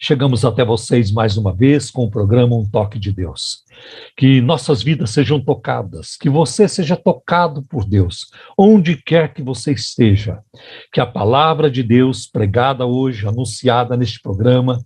chegamos até vocês mais uma vez com o programa Um Toque de Deus. Que nossas vidas sejam tocadas, que você seja tocado por Deus, onde quer que você esteja. Que a palavra de Deus pregada hoje, anunciada neste programa,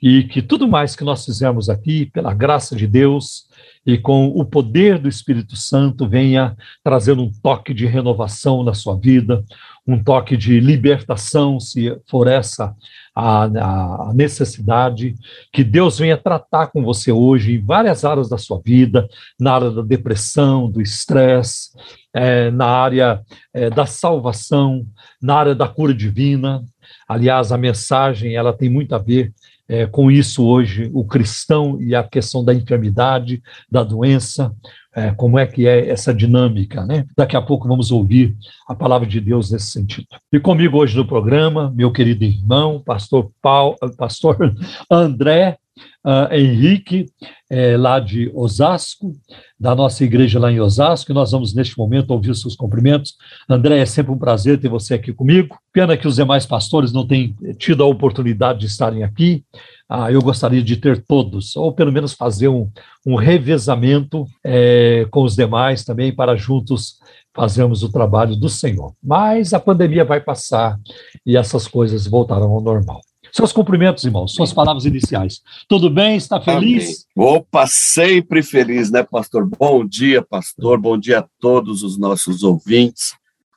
e que tudo mais que nós fizermos aqui, pela graça de Deus, e com o poder do Espírito Santo venha trazer um toque de renovação na sua vida, um toque de libertação, se for essa a, a, necessidade, que Deus venha tratar com você hoje em várias áreas da sua vida, na área da depressão, do estresse, é, na área é, da salvação, na área da cura divina. Aliás, a mensagem ela tem muito a ver é, com isso hoje, o cristão e a questão da enfermidade, da doença, é, como é que é essa dinâmica, né? Daqui a pouco vamos ouvir a palavra de Deus nesse sentido. E comigo hoje no programa, meu querido irmão, pastor Paulo, pastor André uh, Henrique, é, lá de Osasco, da nossa igreja lá em Osasco, e nós vamos neste momento ouvir seus cumprimentos. André, é sempre um prazer ter você aqui comigo. Pena que os demais pastores não tenham tido a oportunidade de estarem aqui. Ah, eu gostaria de ter todos, ou pelo menos fazer um, um revezamento é, com os demais também, para juntos fazermos o trabalho do Senhor. Mas a pandemia vai passar e essas coisas voltarão ao normal. Seus cumprimentos, irmãos, suas palavras iniciais. Tudo bem? Está feliz? Amém. Opa, sempre feliz, né, pastor? Bom dia, pastor. Bom dia a todos os nossos ouvintes.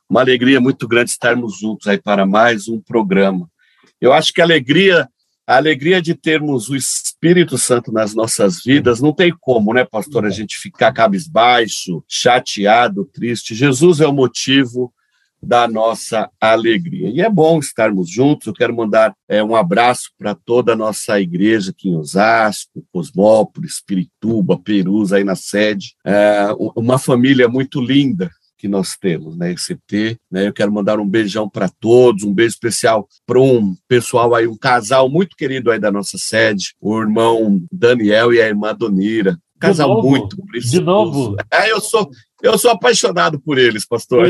Uma alegria muito grande estarmos juntos aí para mais um programa. Eu acho que a alegria, a alegria de termos o Espírito Santo nas nossas vidas, não tem como, né, pastor, a gente ficar cabisbaixo, chateado, triste. Jesus é o motivo da nossa alegria. E é bom estarmos juntos. Eu quero mandar é, um abraço para toda a nossa igreja aqui em Osasco, Cosmópolis, Pirituba, Perus, aí na sede. É, uma família muito linda que nós temos, né, ECT, né, eu quero mandar um beijão para todos, um beijo especial para um pessoal aí, um casal muito querido aí da nossa sede, o irmão Daniel e a irmã Donira, casal muito precioso. De novo. É, eu sou, eu sou apaixonado por eles, pastor.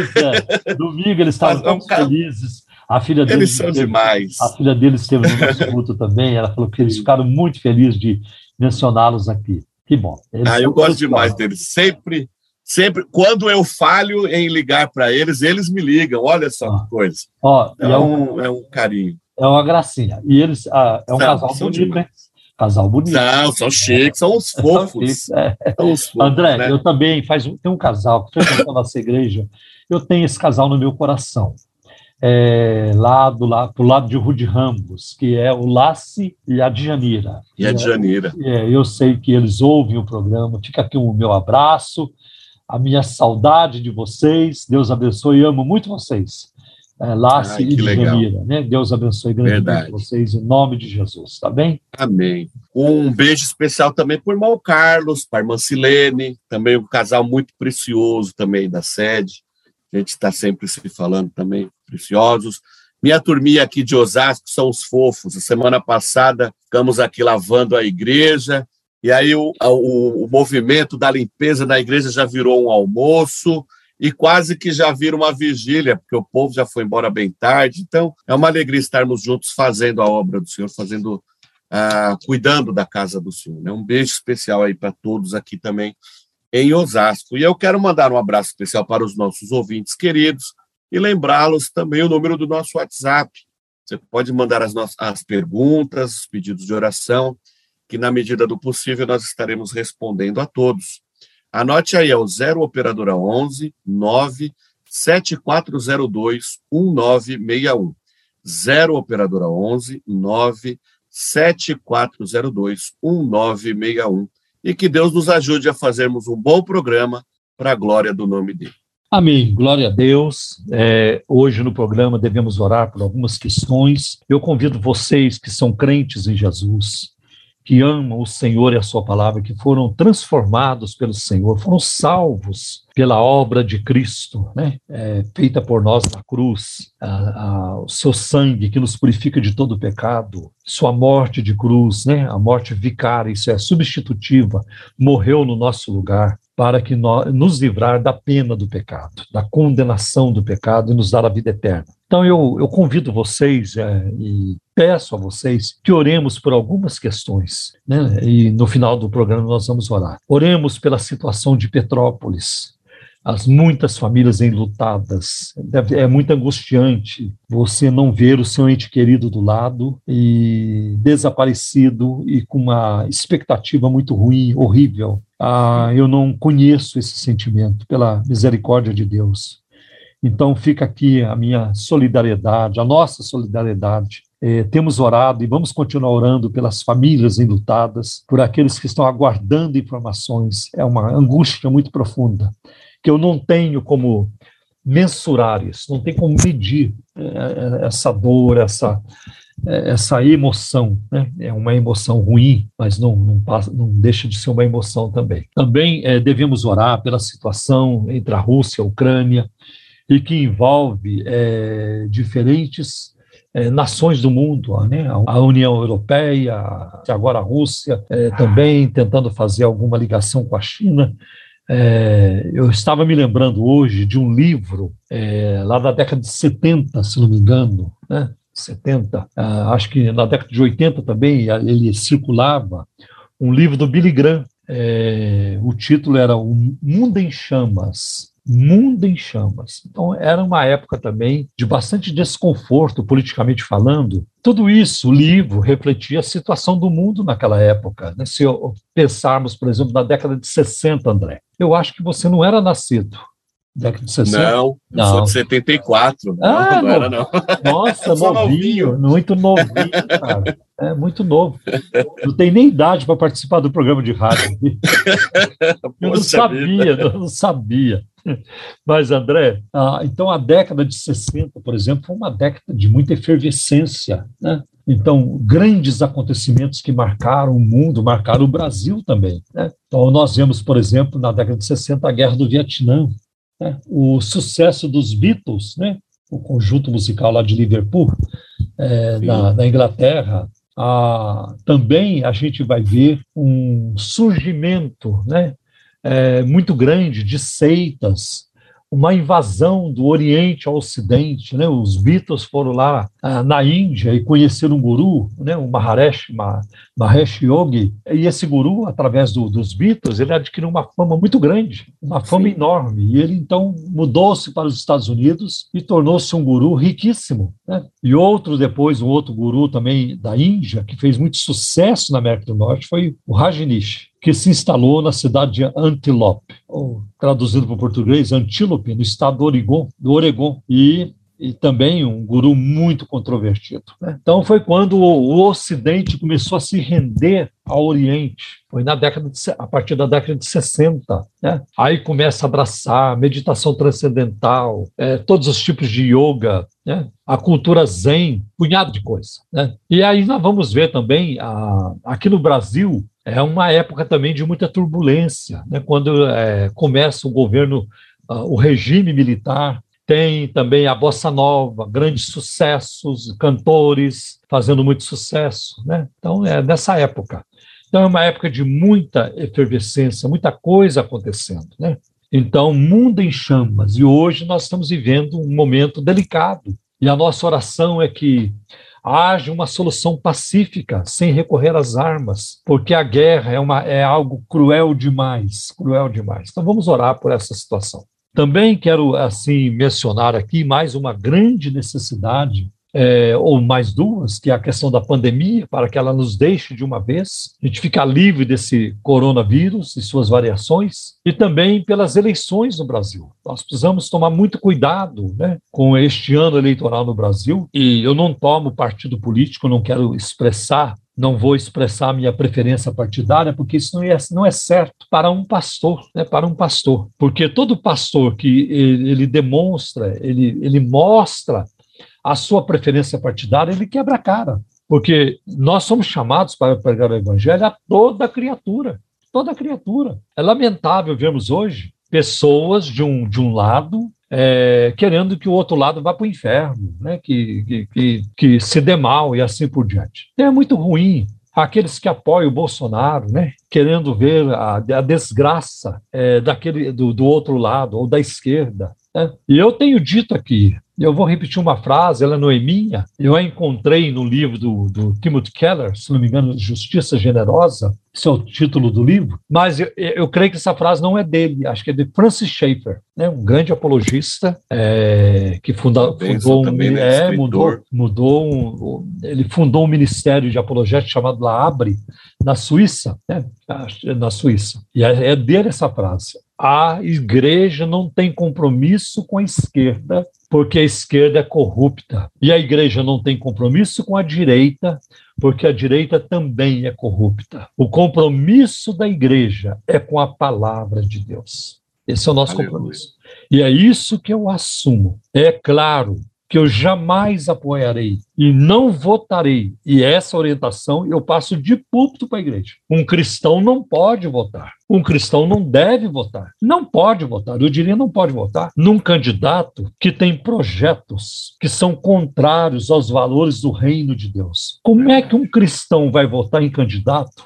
É. Domingo eles estavam tão felizes. A filha deles eles são esteve, demais. A filha deles esteve no nosso culto também. Ela falou que eles ficaram muito felizes de mencioná-los aqui. Que bom. Eles ah, eu gosto demais deles. Sempre, sempre, quando eu falho em ligar para eles, eles me ligam. Olha só ah. que coisa. Ó, é, é, um, é um carinho. É uma gracinha. E eles, ah, é um Não, casal bonito, né? Casal bonito. Não, são chiques, são os fofos. É. São os fofos André, né? eu também faz tem um casal que frequenta a nossa igreja. Eu tenho esse casal no meu coração. É, lá do lado, pro lado de Rude Ramos, que é o Lace e a Djanira. E a Djanira. É, eu sei que eles ouvem o programa. Fica aqui o meu abraço, a minha saudade de vocês. Deus abençoe, amo muito vocês é, Lácia e Jamira, né? Deus abençoe grandemente vocês em nome de Jesus, tá bem? Amém. Um beijo especial também para o irmão Carlos, para a irmã Silene, também um casal muito precioso também da sede. A gente está sempre se falando também, preciosos. Minha turminha aqui de Osasco são os fofos. A semana passada ficamos aqui lavando a igreja, e aí o, o, o movimento da limpeza da igreja já virou um almoço, e quase que já vira uma vigília, porque o povo já foi embora bem tarde. Então, é uma alegria estarmos juntos fazendo a obra do Senhor, fazendo, uh, cuidando da casa do Senhor. Né? Um beijo especial aí para todos aqui também em Osasco. E eu quero mandar um abraço especial para os nossos ouvintes queridos e lembrá-los também o número do nosso WhatsApp. Você pode mandar as, nossas, as perguntas, os pedidos de oração, que na medida do possível nós estaremos respondendo a todos. Anote aí, é o 0 operadora 11 9 7402 1961. 0 operadora 11 9 7402 1961. E que Deus nos ajude a fazermos um bom programa para a glória do nome dele. Amém. Glória a Deus. É, hoje no programa devemos orar por algumas questões. Eu convido vocês que são crentes em Jesus, que amam o Senhor e a sua palavra, que foram transformados pelo Senhor, foram salvos pela obra de Cristo, né? É, feita por nós na cruz, a, a, o seu sangue que nos purifica de todo pecado, sua morte de cruz, né? a morte vicária, isso é substitutiva, morreu no nosso lugar para que nós, nos livrar da pena do pecado, da condenação do pecado e nos dar a vida eterna. Então eu, eu convido vocês é, e peço a vocês que oremos por algumas questões, né? E no final do programa nós vamos orar. Oremos pela situação de Petrópolis, as muitas famílias enlutadas. É muito angustiante você não ver o seu ente querido do lado e desaparecido e com uma expectativa muito ruim, horrível. Ah, eu não conheço esse sentimento, pela misericórdia de Deus. Então fica aqui a minha solidariedade, a nossa solidariedade. É, temos orado e vamos continuar orando pelas famílias enlutadas, por aqueles que estão aguardando informações. É uma angústia muito profunda que eu não tenho como mensurar isso, não tem como medir é, é, essa dor, essa, essa emoção. Né? É uma emoção ruim, mas não, não, passa, não deixa de ser uma emoção também. Também é, devemos orar pela situação entre a Rússia e a Ucrânia, e que envolve é, diferentes é, nações do mundo, né? a União Europeia, agora a Rússia, é, também tentando fazer alguma ligação com a China. É, eu estava me lembrando hoje de um livro é, lá da década de 70, se não me engano, né? 70, ah, acho que na década de 80 também ele circulava um livro do Billy Graham. É, o título era O Mundo em Chamas mundo em chamas. Então, era uma época também de bastante desconforto, politicamente falando. Tudo isso, o livro, refletia a situação do mundo naquela época. Né? Se pensarmos, por exemplo, na década de 60, André, eu acho que você não era nascido. Década de 60? Não, não. sou de 74. Ah, não, não era, não. Nossa, novinho, novinho, muito novinho, cara. É muito novo. Não tem nem idade para participar do programa de rádio. Eu não sabia, eu não sabia. Mas, André, ah, então a década de 60, por exemplo, foi uma década de muita efervescência, né? Então, grandes acontecimentos que marcaram o mundo, marcaram o Brasil também. Né? Então, nós vemos, por exemplo, na década de 60, a Guerra do Vietnã, né? o sucesso dos Beatles, né? o conjunto musical lá de Liverpool, é, na, na, Inglaterra. Ah, também a gente vai ver um surgimento né? é, muito grande de seitas, uma invasão do Oriente ao Ocidente. Né? Os Beatles foram lá ah, na Índia e conheceram um guru, né? o Maharesh, Mahesh Yogi, e esse guru, através do, dos Beatles, ele adquiriu uma fama muito grande, uma fama Sim. enorme, e ele então mudou-se para os Estados Unidos e tornou-se um guru riquíssimo. Né? E outro depois, um outro guru também da Índia, que fez muito sucesso na América do Norte, foi o Rajneesh que se instalou na cidade de Antelope, ou traduzido para o português, Antílope, no estado do Oregon, do Oregon. E e também um guru muito controvertido. Né? Então foi quando o Ocidente começou a se render ao Oriente. Foi na década de, a partir da década de 60. Né? Aí começa a abraçar meditação transcendental, é, todos os tipos de yoga, né? a cultura zen, punhado de coisa. Né? E aí nós vamos ver também a, aqui no Brasil é uma época também de muita turbulência, né? quando é, começa o governo, uh, o regime militar, tem também a bossa nova, grandes sucessos, cantores fazendo muito sucesso, né? Então é nessa época. Então é uma época de muita efervescência, muita coisa acontecendo, né? Então, mundo em chamas. E hoje nós estamos vivendo um momento delicado. E a nossa oração é que haja uma solução pacífica, sem recorrer às armas, porque a guerra é, uma, é algo cruel demais, cruel demais. Então vamos orar por essa situação. Também quero assim mencionar aqui mais uma grande necessidade é, ou mais duas, que é a questão da pandemia, para que ela nos deixe de uma vez, a gente ficar livre desse coronavírus e suas variações, e também pelas eleições no Brasil. Nós precisamos tomar muito cuidado né, com este ano eleitoral no Brasil, e eu não tomo partido político, não quero expressar não vou expressar minha preferência partidária, porque isso não é, não é certo para um pastor, né, para um pastor. Porque todo pastor que ele, ele demonstra, ele, ele mostra a sua preferência partidária, ele quebra a cara. Porque nós somos chamados para pregar o evangelho a toda criatura, toda criatura. É lamentável vermos hoje pessoas de um, de um lado é, querendo que o outro lado vá para o inferno, né? que, que, que, que, se dê mal e assim por diante. É muito ruim aqueles que apoiam o Bolsonaro, né? querendo ver a, a desgraça é, daquele do, do outro lado ou da esquerda. Né? E eu tenho dito aqui, eu vou repetir uma frase, ela não é minha, eu a encontrei no livro do, do Timothy Keller, se não me engano, Justiça Generosa, esse é o título do livro, mas eu, eu, creio que essa frase não é dele, acho que é de Francis Schaeffer, né, um grande apologista é, que funda, fundou, um, né, é, mudou, mudou um, ele fundou um ministério de apologética chamado La Abre, na Suíça, né, na Suíça, e é, é dele essa frase a igreja não tem compromisso com a esquerda, porque a esquerda é corrupta. E a igreja não tem compromisso com a direita, porque a direita também é corrupta. O compromisso da igreja é com a palavra de Deus. Esse é o nosso Aleluia. compromisso. E é isso que eu assumo. É claro que eu jamais apoiarei e não votarei. E essa orientação eu passo de púlpito para a igreja. Um cristão não pode votar. Um cristão não deve votar. Não pode votar. Eu diria não pode votar num candidato que tem projetos que são contrários aos valores do reino de Deus. Como é que um cristão vai votar em candidato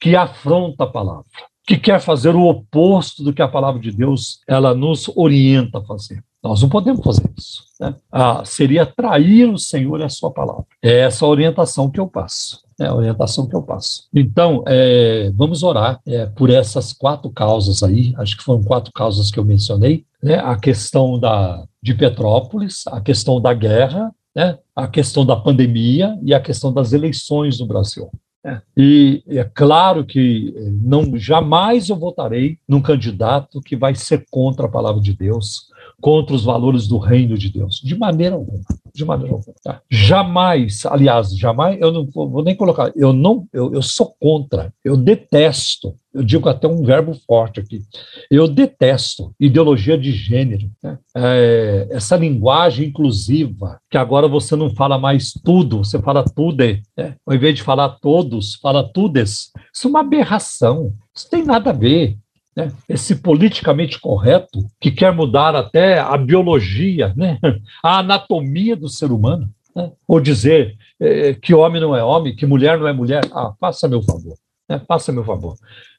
que afronta a palavra? que quer fazer o oposto do que a palavra de Deus ela nos orienta a fazer. Nós não podemos fazer isso. Né? Ah, seria trair o Senhor e a sua palavra. É essa orientação que eu passo. É a orientação que eu passo. Então, é, vamos orar é, por essas quatro causas aí, acho que foram quatro causas que eu mencionei, né? a questão da, de Petrópolis, a questão da guerra, né? a questão da pandemia e a questão das eleições no Brasil. É. E é claro que eh, não jamais eu votarei num candidato que vai ser contra a palavra de Deus, contra os valores do reino de Deus. De maneira alguma. De maneira alguma. Tá? Jamais, aliás, jamais, eu não vou nem colocar, eu não, eu, eu sou contra, eu detesto, eu digo até um verbo forte aqui, eu detesto ideologia de gênero, né? é, essa linguagem inclusiva, que agora você não fala mais tudo, você fala tudo, né? ao invés de falar todos, fala tudes, isso é uma aberração, isso tem nada a ver né? esse politicamente correto que quer mudar até a biologia, né? a anatomia do ser humano, né? ou dizer é, que homem não é homem, que mulher não é mulher. Ah, faça meu favor, né? faça meu favor.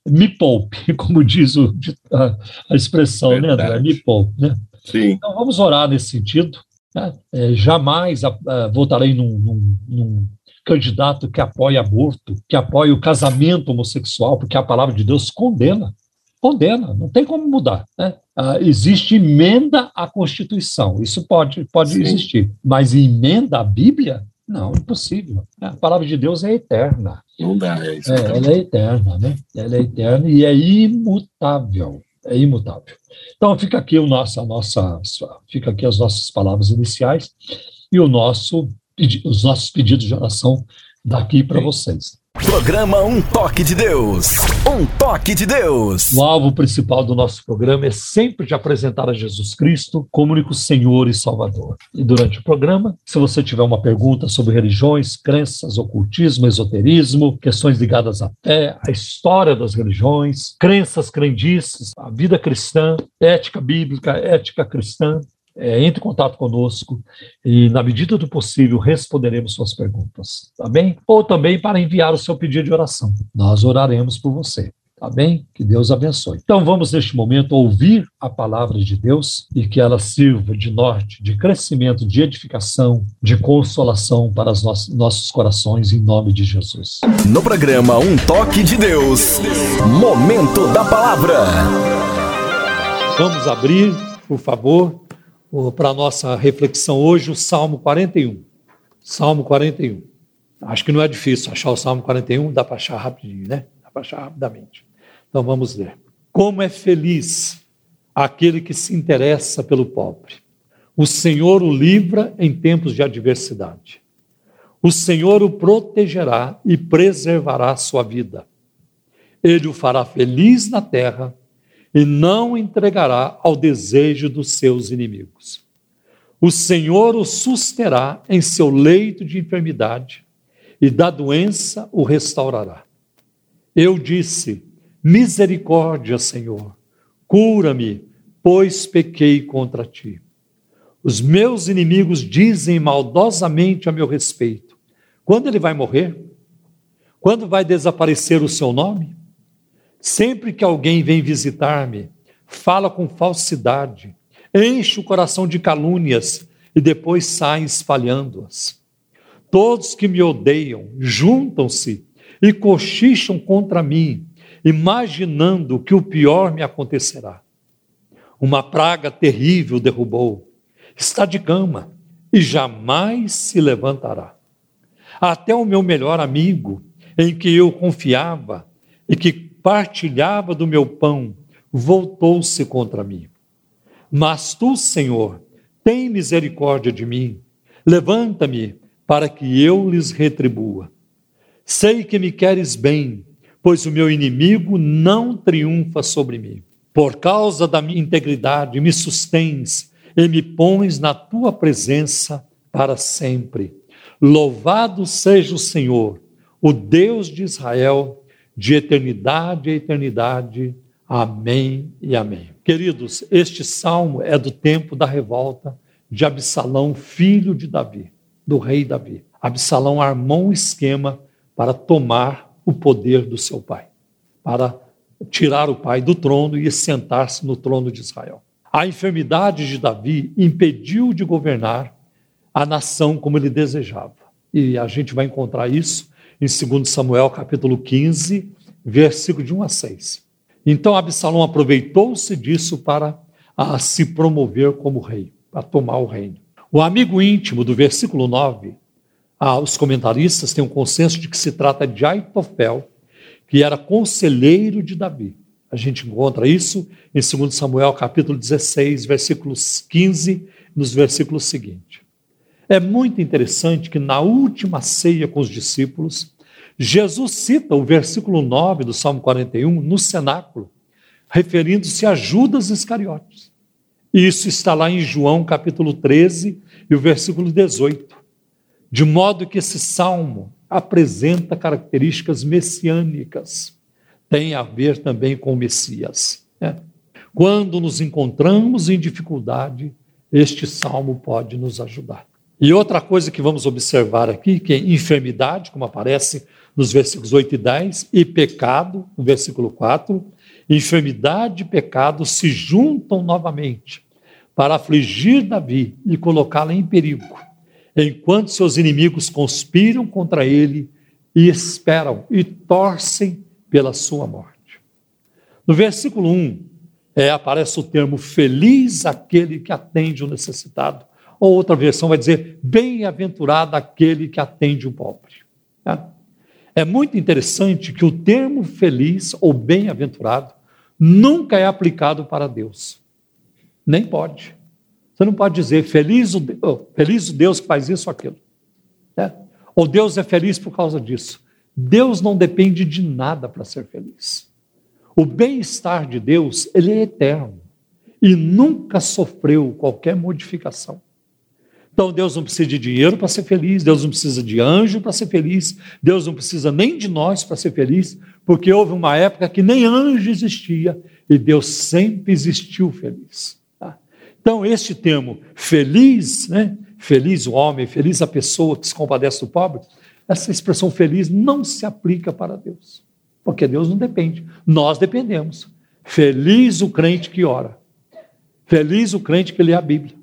Me poupe, como diz o, a, a expressão, né, André? Me poupe. Né? Sim. Então vamos orar nesse sentido. Né? É, jamais a, a, votarei num, num, num candidato que apoia aborto, que apoia o casamento homossexual, porque a palavra de Deus condena condena, não tem como mudar. Né? Ah, existe emenda à Constituição, isso pode, pode existir, mas emenda à Bíblia? Não, impossível. A palavra de Deus é eterna. Não dá, é isso. É, ela é eterna, né? Ela é eterna e é imutável. É imutável. Então fica aqui o nosso, a nossa, fica aqui as nossas palavras iniciais e o nosso, os nossos pedidos de oração daqui para vocês. Programa Um Toque de Deus. Um Toque de Deus. O alvo principal do nosso programa é sempre de apresentar a Jesus Cristo como único Senhor e Salvador. E durante o programa, se você tiver uma pergunta sobre religiões, crenças, ocultismo, esoterismo, questões ligadas à fé, à história das religiões, crenças, crendices, a vida cristã, ética bíblica, ética cristã, é, entre em contato conosco e, na medida do possível, responderemos suas perguntas, tá bem? Ou também para enviar o seu pedido de oração. Nós oraremos por você. Tá bem? Que Deus abençoe. Então vamos, neste momento, ouvir a palavra de Deus e que ela sirva de norte, de crescimento, de edificação, de consolação para os nossos, nossos corações, em nome de Jesus. No programa Um Toque de Deus, Momento da Palavra. Vamos abrir, por favor, para a nossa reflexão hoje o Salmo 41. Salmo 41. Acho que não é difícil achar o Salmo 41, dá para achar rapidinho, né? Dá para achar rapidamente. Então vamos ler. Como é feliz aquele que se interessa pelo pobre. O Senhor o livra em tempos de adversidade. O Senhor o protegerá e preservará sua vida. Ele o fará feliz na terra e não entregará ao desejo dos seus inimigos. O Senhor o susterá em seu leito de enfermidade e da doença o restaurará. Eu disse: Misericórdia, Senhor, cura-me, pois pequei contra ti. Os meus inimigos dizem maldosamente a meu respeito: quando ele vai morrer? Quando vai desaparecer o seu nome? Sempre que alguém vem visitar-me, fala com falsidade, enche o coração de calúnias e depois sai espalhando-as. Todos que me odeiam juntam-se e cochicham contra mim, imaginando que o pior me acontecerá. Uma praga terrível derrubou, está de cama e jamais se levantará. Até o meu melhor amigo, em que eu confiava e que partilhava do meu pão, voltou-se contra mim. Mas tu, Senhor, tem misericórdia de mim. Levanta-me para que eu lhes retribua. Sei que me queres bem, pois o meu inimigo não triunfa sobre mim. Por causa da minha integridade, me sustens e me pões na tua presença para sempre. Louvado seja o Senhor, o Deus de Israel, de eternidade a eternidade. Amém e amém. Queridos, este salmo é do tempo da revolta de Absalão, filho de Davi, do rei Davi. Absalão armou um esquema para tomar o poder do seu pai, para tirar o pai do trono e sentar-se no trono de Israel. A enfermidade de Davi impediu de governar a nação como ele desejava. E a gente vai encontrar isso em 2 Samuel capítulo 15, versículo de 1 a 6. Então Absalão aproveitou-se disso para a se promover como rei, para tomar o reino. O amigo íntimo do versículo 9 ah, os comentaristas têm um consenso de que se trata de Aitofel, que era conselheiro de Davi. A gente encontra isso em 2 Samuel capítulo 16, versículos 15, nos versículos seguintes. É muito interessante que na última ceia com os discípulos, Jesus cita o versículo 9 do Salmo 41 no cenáculo, referindo-se a Judas Iscariotes. Isso está lá em João capítulo 13 e o versículo 18. De modo que esse salmo apresenta características messiânicas, tem a ver também com o Messias. Né? Quando nos encontramos em dificuldade, este salmo pode nos ajudar. E outra coisa que vamos observar aqui, que é enfermidade, como aparece nos versículos 8 e 10, e pecado, no versículo 4, enfermidade e pecado se juntam novamente para afligir Davi e colocá-lo em perigo enquanto seus inimigos conspiram contra ele e esperam e torcem pela sua morte. No versículo 1, é, aparece o termo feliz aquele que atende o necessitado. Ou outra versão vai dizer bem-aventurado aquele que atende o pobre. É, é muito interessante que o termo feliz ou bem-aventurado nunca é aplicado para Deus. Nem pode. Você não pode dizer feliz o, oh, feliz o Deus que faz isso ou aquilo. Né? Ou Deus é feliz por causa disso. Deus não depende de nada para ser feliz. O bem-estar de Deus, ele é eterno e nunca sofreu qualquer modificação. Então Deus não precisa de dinheiro para ser feliz, Deus não precisa de anjo para ser feliz, Deus não precisa nem de nós para ser feliz, porque houve uma época que nem anjo existia e Deus sempre existiu feliz. Então, este termo feliz, né? feliz o homem, feliz a pessoa que se compadece do pobre, essa expressão feliz não se aplica para Deus, porque Deus não depende, nós dependemos. Feliz o crente que ora, feliz o crente que lê a Bíblia,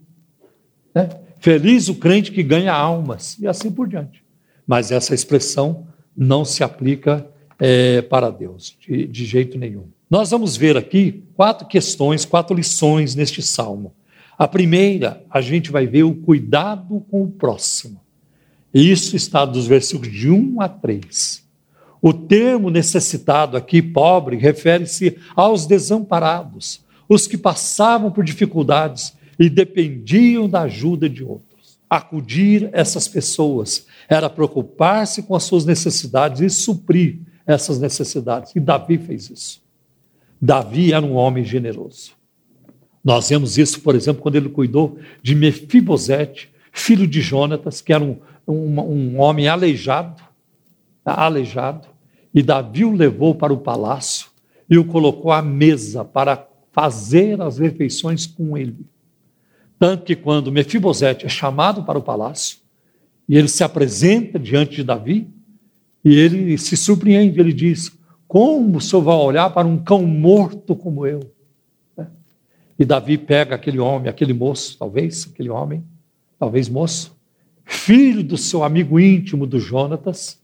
né? Feliz o crente que ganha almas, e assim por diante. Mas essa expressão não se aplica é, para Deus, de, de jeito nenhum. Nós vamos ver aqui quatro questões, quatro lições neste salmo. A primeira, a gente vai ver o cuidado com o próximo. Isso está dos versículos de 1 a 3. O termo necessitado aqui, pobre, refere-se aos desamparados, os que passavam por dificuldades e dependiam da ajuda de outros. Acudir essas pessoas era preocupar-se com as suas necessidades e suprir essas necessidades. E Davi fez isso. Davi era um homem generoso. Nós vemos isso, por exemplo, quando ele cuidou de Mefibosete, filho de Jonatas, que era um, um, um homem aleijado, aleijado, e Davi o levou para o palácio e o colocou à mesa para fazer as refeições com ele. Tanto que quando Mefibosete é chamado para o palácio, e ele se apresenta diante de Davi, e ele se surpreende, ele diz: Como o senhor vai olhar para um cão morto como eu? E Davi pega aquele homem, aquele moço, talvez, aquele homem, talvez moço, filho do seu amigo íntimo do Jonatas,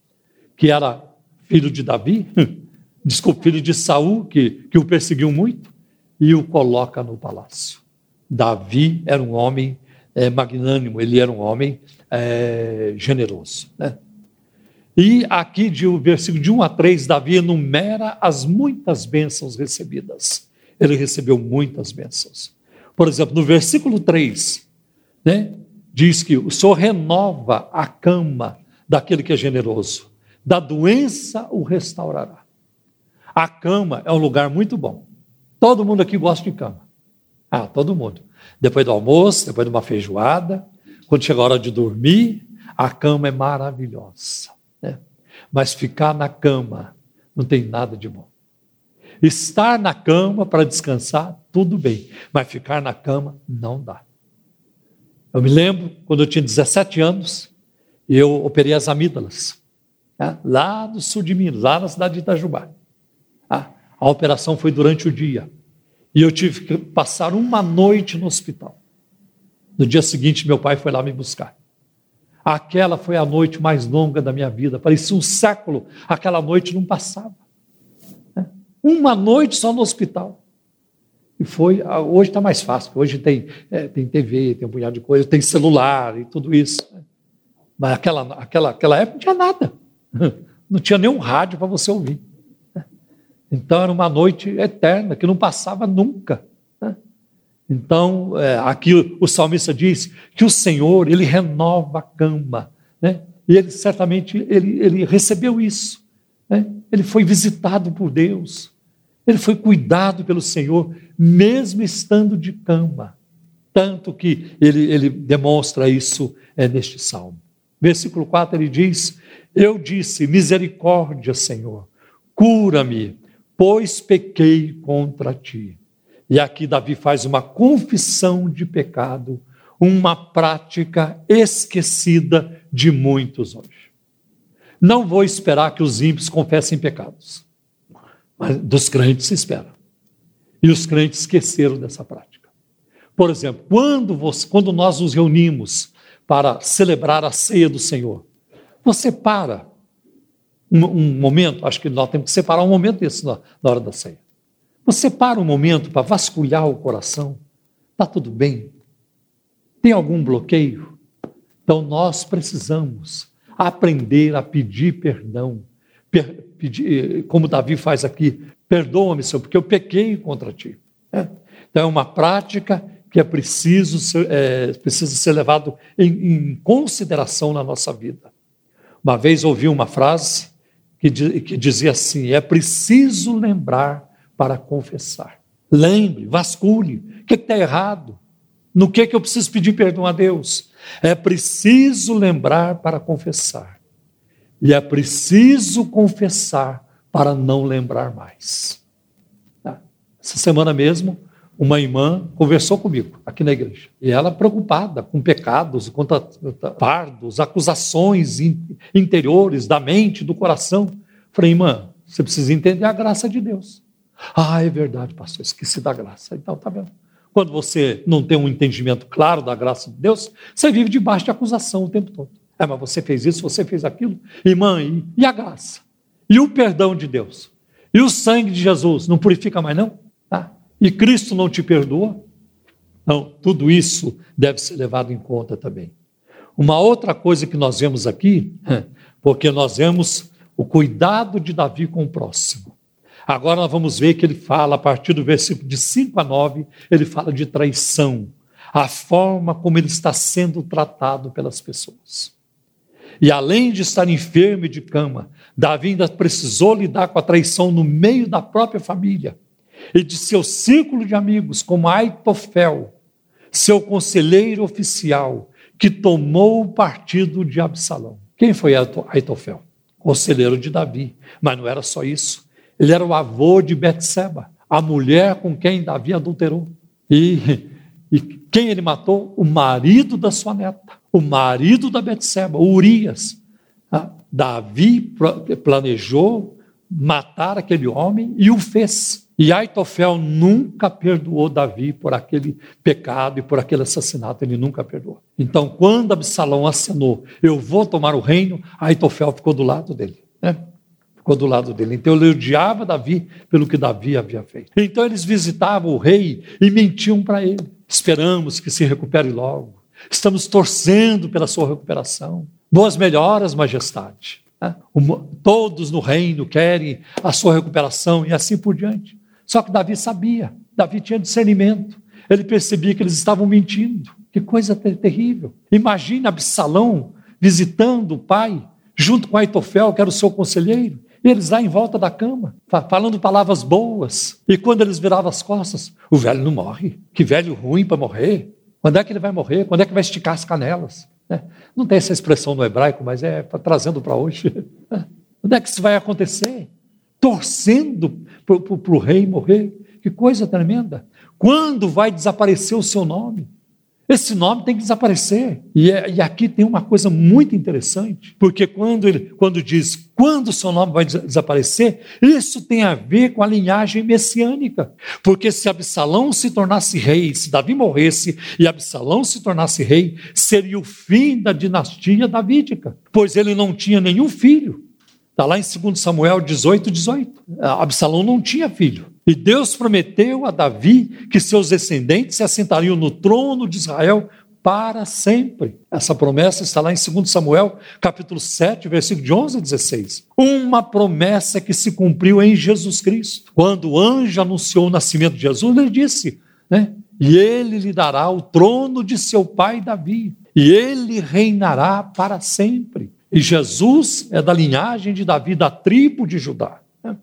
que era filho de Davi, desculpe, filho de Saul, que, que o perseguiu muito, e o coloca no palácio. Davi era um homem é, magnânimo, ele era um homem é, generoso. Né? E aqui, de, o versículo de 1 a 3, Davi enumera as muitas bênçãos recebidas. Ele recebeu muitas bênçãos. Por exemplo, no versículo 3, né, diz que o Senhor renova a cama daquele que é generoso, da doença o restaurará. A cama é um lugar muito bom. Todo mundo aqui gosta de cama. Ah, todo mundo. Depois do almoço, depois de uma feijoada, quando chega a hora de dormir, a cama é maravilhosa. Né? Mas ficar na cama não tem nada de bom. Estar na cama para descansar, tudo bem, mas ficar na cama não dá. Eu me lembro, quando eu tinha 17 anos, eu operei as amígdalas, né? lá no sul de Minas, lá na cidade de Itajubá. Ah, a operação foi durante o dia. E eu tive que passar uma noite no hospital. No dia seguinte, meu pai foi lá me buscar. Aquela foi a noite mais longa da minha vida. Parecia um século. Aquela noite não passava. Né? Uma noite só no hospital. E foi. Ah, hoje está mais fácil. Hoje tem, é, tem TV, tem um punhado de coisas, tem celular e tudo isso. Né? Mas aquela, aquela, aquela época não tinha nada. Não tinha nenhum rádio para você ouvir. Então era uma noite eterna que não passava nunca. Né? Então é, aqui o salmista diz que o Senhor ele renova a cama, né? E ele certamente ele, ele recebeu isso. Né? Ele foi visitado por Deus. Ele foi cuidado pelo Senhor, mesmo estando de cama. Tanto que ele, ele demonstra isso é, neste salmo. Versículo 4 ele diz: Eu disse, misericórdia, Senhor, cura-me, pois pequei contra ti. E aqui Davi faz uma confissão de pecado, uma prática esquecida de muitos hoje. Não vou esperar que os ímpios confessem pecados, mas dos crentes se espera. E os crentes esqueceram dessa prática. Por exemplo, quando, você, quando nós nos reunimos para celebrar a ceia do Senhor, você para um, um, momento, acho que nós temos que separar um momento desse na, na hora da ceia. Você separa um momento para vasculhar o coração. Está tudo bem? Tem algum bloqueio? Então nós precisamos aprender a pedir perdão. Per, pedir, como Davi faz aqui, perdoa-me, Senhor, porque eu pequei contra ti. É. Então é uma prática que é preciso ser, é, precisa ser levado em, em consideração na nossa vida. Uma vez ouvi uma frase que, que dizia assim: é preciso lembrar para confessar. Lembre, vasculhe. O que está errado? No que, que eu preciso pedir perdão a Deus? É preciso lembrar para confessar. E é preciso confessar para não lembrar mais. Tá? Essa semana mesmo, uma irmã conversou comigo aqui na igreja. E ela preocupada com pecados, contra pardos, acusações interiores da mente, do coração. Falei, irmã, você precisa entender a graça de Deus. Ah, é verdade, pastor, esqueci da graça. Então, tá vendo? Quando você não tem um entendimento claro da graça de Deus, você vive debaixo de acusação o tempo todo. É, mas você fez isso, você fez aquilo. Irmã, e, e a graça? E o perdão de Deus? E o sangue de Jesus não purifica mais, não? E Cristo não te perdoa? Não, tudo isso deve ser levado em conta também. Uma outra coisa que nós vemos aqui, porque nós vemos o cuidado de Davi com o próximo. Agora nós vamos ver que ele fala, a partir do versículo de 5 a 9, ele fala de traição, a forma como ele está sendo tratado pelas pessoas. E além de estar enfermo e de cama, Davi ainda precisou lidar com a traição no meio da própria família e de seu círculo de amigos, como Aitofel, seu conselheiro oficial, que tomou o partido de Absalão. Quem foi Aitofel? conselheiro de Davi. Mas não era só isso. Ele era o avô de Betseba, a mulher com quem Davi adulterou. E, e quem ele matou? O marido da sua neta, o marido da Betseba, Urias. Ah, Davi planejou matar aquele homem e o fez. E Aitofel nunca perdoou Davi por aquele pecado e por aquele assassinato, ele nunca perdoou. Então, quando Absalão acenou, eu vou tomar o reino, Aitofel ficou do lado dele. Né? Ficou do lado dele. Então, ele odiava Davi pelo que Davi havia feito. Então, eles visitavam o rei e mentiam para ele. Esperamos que se recupere logo. Estamos torcendo pela sua recuperação. Boas melhoras, majestade. Né? Todos no reino querem a sua recuperação e assim por diante. Só que Davi sabia, Davi tinha discernimento, ele percebia que eles estavam mentindo. Que coisa terrível. Imagina Absalão visitando o pai, junto com Aitofel, que era o seu conselheiro, e eles lá em volta da cama, falando palavras boas. E quando eles viravam as costas, o velho não morre. Que velho ruim para morrer. Quando é que ele vai morrer? Quando é que vai esticar as canelas? É. Não tem essa expressão no hebraico, mas é trazendo para hoje. É. Quando é que isso vai acontecer? torcendo para o rei morrer. Que coisa tremenda. Quando vai desaparecer o seu nome? Esse nome tem que desaparecer. E, é, e, aqui tem uma coisa muito interessante, porque quando ele quando diz quando o seu nome vai desaparecer, isso tem a ver com a linhagem messiânica. Porque se Absalão se tornasse rei, se Davi morresse e Absalão se tornasse rei, seria o fim da dinastia davídica, pois ele não tinha nenhum filho. Está lá em 2 Samuel 18, 18. Absalão não tinha filho. E Deus prometeu a Davi que seus descendentes se assentariam no trono de Israel para sempre. Essa promessa está lá em 2 Samuel, capítulo 7, versículo de 11 a 16. Uma promessa que se cumpriu em Jesus Cristo. Quando o anjo anunciou o nascimento de Jesus, ele disse, né? E ele lhe dará o trono de seu pai Davi, e ele reinará para sempre. E Jesus é da linhagem de Davi, da tribo de Judá. Né?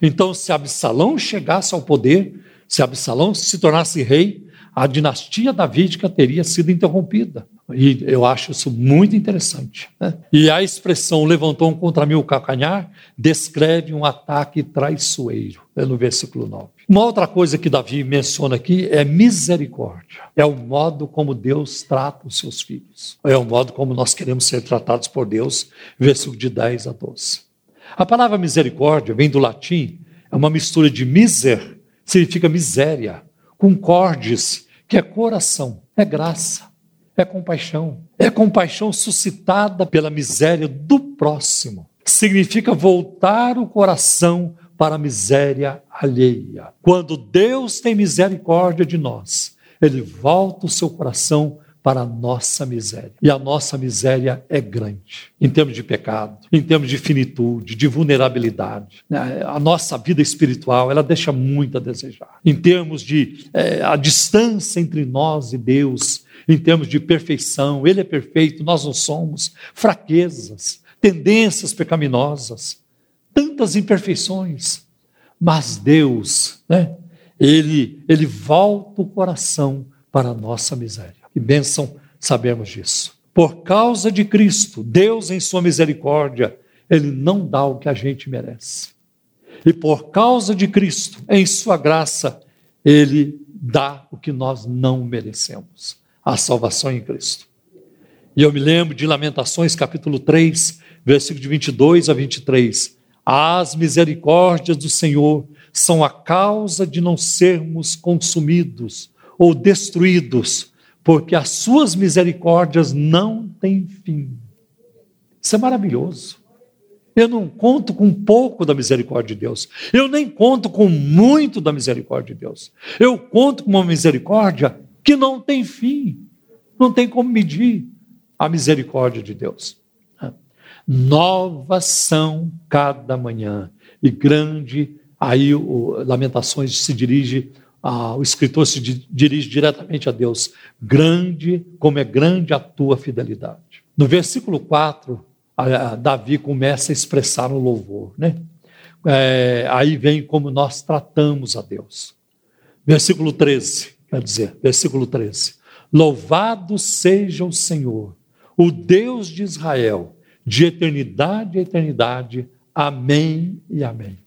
Então, se Absalão chegasse ao poder, se Absalão se tornasse rei, a dinastia davídica teria sido interrompida. E eu acho isso muito interessante. Né? E a expressão levantou um contra mim o calcanhar descreve um ataque traiçoeiro, é no versículo 9. Uma outra coisa que Davi menciona aqui é misericórdia. É o modo como Deus trata os seus filhos. É o modo como nós queremos ser tratados por Deus, versículo de 10 a 12. A palavra misericórdia vem do latim, é uma mistura de miser, significa miséria, com cordes, que é coração, é graça, é compaixão. É compaixão suscitada pela miséria do próximo. Significa voltar o coração para a miséria alheia. Quando Deus tem misericórdia de nós, Ele volta o seu coração para a nossa miséria. E a nossa miséria é grande, em termos de pecado, em termos de finitude, de vulnerabilidade. A nossa vida espiritual, ela deixa muito a desejar. Em termos de é, a distância entre nós e Deus, em termos de perfeição, Ele é perfeito, nós não somos, fraquezas, tendências pecaminosas tantas imperfeições, mas Deus, né, ele, ele volta o coração para a nossa miséria. Que bênção sabermos disso. Por causa de Cristo, Deus, em Sua misericórdia, Ele não dá o que a gente merece. E por causa de Cristo, em Sua graça, Ele dá o que nós não merecemos a salvação em Cristo. E eu me lembro de Lamentações, capítulo 3, versículo de 22 a 23. As misericórdias do Senhor são a causa de não sermos consumidos ou destruídos, porque as suas misericórdias não têm fim. Isso é maravilhoso. Eu não conto com pouco da misericórdia de Deus. Eu nem conto com muito da misericórdia de Deus. Eu conto com uma misericórdia que não tem fim. Não tem como medir a misericórdia de Deus novas são cada manhã. E grande, aí o Lamentações se dirige, a, o escritor se dirige diretamente a Deus. Grande, como é grande a tua fidelidade. No versículo 4, a, a Davi começa a expressar um louvor, né? É, aí vem como nós tratamos a Deus. Versículo 13, quer dizer, versículo 13. Louvado seja o Senhor, o Deus de Israel, de eternidade a eternidade. Amém e amém.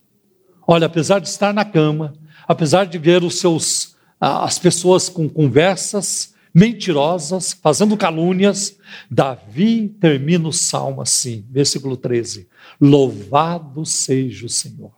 Olha, apesar de estar na cama, apesar de ver os seus as pessoas com conversas mentirosas, fazendo calúnias, Davi termina o salmo assim, versículo 13: Louvado seja o Senhor,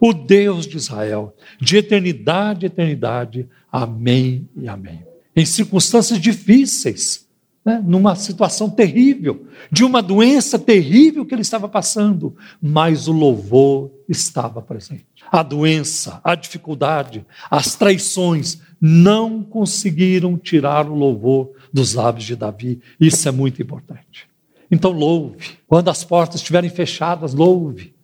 o Deus de Israel, de eternidade a eternidade. Amém e amém. Em circunstâncias difíceis, né, numa situação terrível, de uma doença terrível que ele estava passando, mas o louvor estava presente. A doença, a dificuldade, as traições não conseguiram tirar o louvor dos lábios de Davi. Isso é muito importante. Então, louve. Quando as portas estiverem fechadas, louve.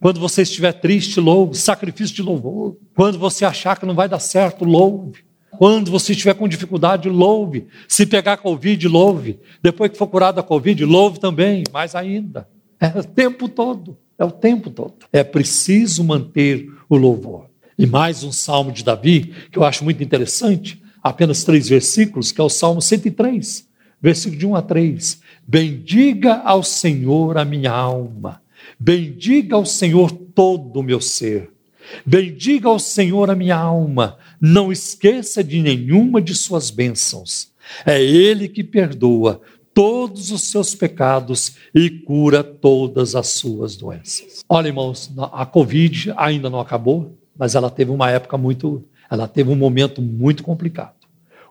Quando você estiver triste, louve. Sacrifício de louvor. Quando você achar que não vai dar certo, louve. Quando você estiver com dificuldade, louve. Se pegar Covid, louve. Depois que for curado da Covid, louve também, mais ainda. É o tempo todo. É o tempo todo. É preciso manter o louvor. E mais um salmo de Davi, que eu acho muito interessante, apenas três versículos, que é o Salmo 103, versículo de 1 a 3. Bendiga ao Senhor a minha alma, bendiga ao Senhor todo o meu ser. Bendiga ao Senhor a minha alma, não esqueça de nenhuma de suas bênçãos. É Ele que perdoa todos os seus pecados e cura todas as suas doenças. Olha, irmãos, a Covid ainda não acabou, mas ela teve uma época muito, ela teve um momento muito complicado.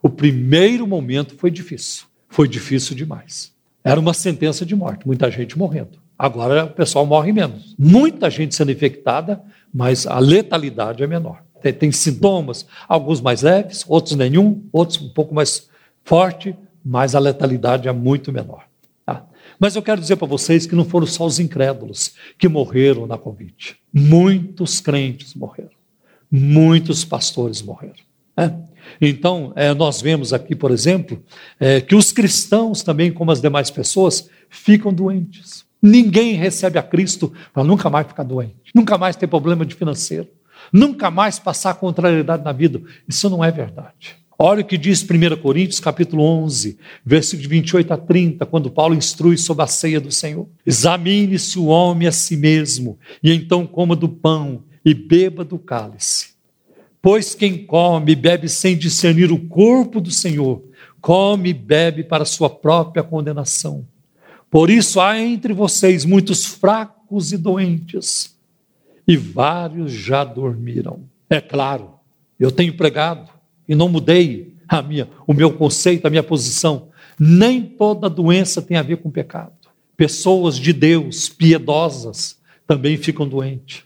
O primeiro momento foi difícil, foi difícil demais. Era uma sentença de morte, muita gente morrendo. Agora o pessoal morre menos. Muita gente sendo infectada, mas a letalidade é menor. Tem, tem sintomas, alguns mais leves, outros nenhum, outros um pouco mais forte, mas a letalidade é muito menor. Tá? Mas eu quero dizer para vocês que não foram só os incrédulos que morreram na Covid. Muitos crentes morreram. Muitos pastores morreram. Né? Então, é, nós vemos aqui, por exemplo, é, que os cristãos também, como as demais pessoas, ficam doentes. Ninguém recebe a Cristo para nunca mais ficar doente, nunca mais ter problema de financeiro, nunca mais passar contrariedade na vida. Isso não é verdade. Olha o que diz 1 Coríntios, capítulo 11, versículo de 28 a 30, quando Paulo instrui sobre a ceia do Senhor. Examine-se o homem a si mesmo, e então coma do pão e beba do cálice. Pois quem come e bebe sem discernir o corpo do Senhor, come e bebe para sua própria condenação. Por isso há entre vocês muitos fracos e doentes, e vários já dormiram. É claro, eu tenho pregado e não mudei a minha, o meu conceito, a minha posição. Nem toda doença tem a ver com pecado. Pessoas de Deus, piedosas, também ficam doentes.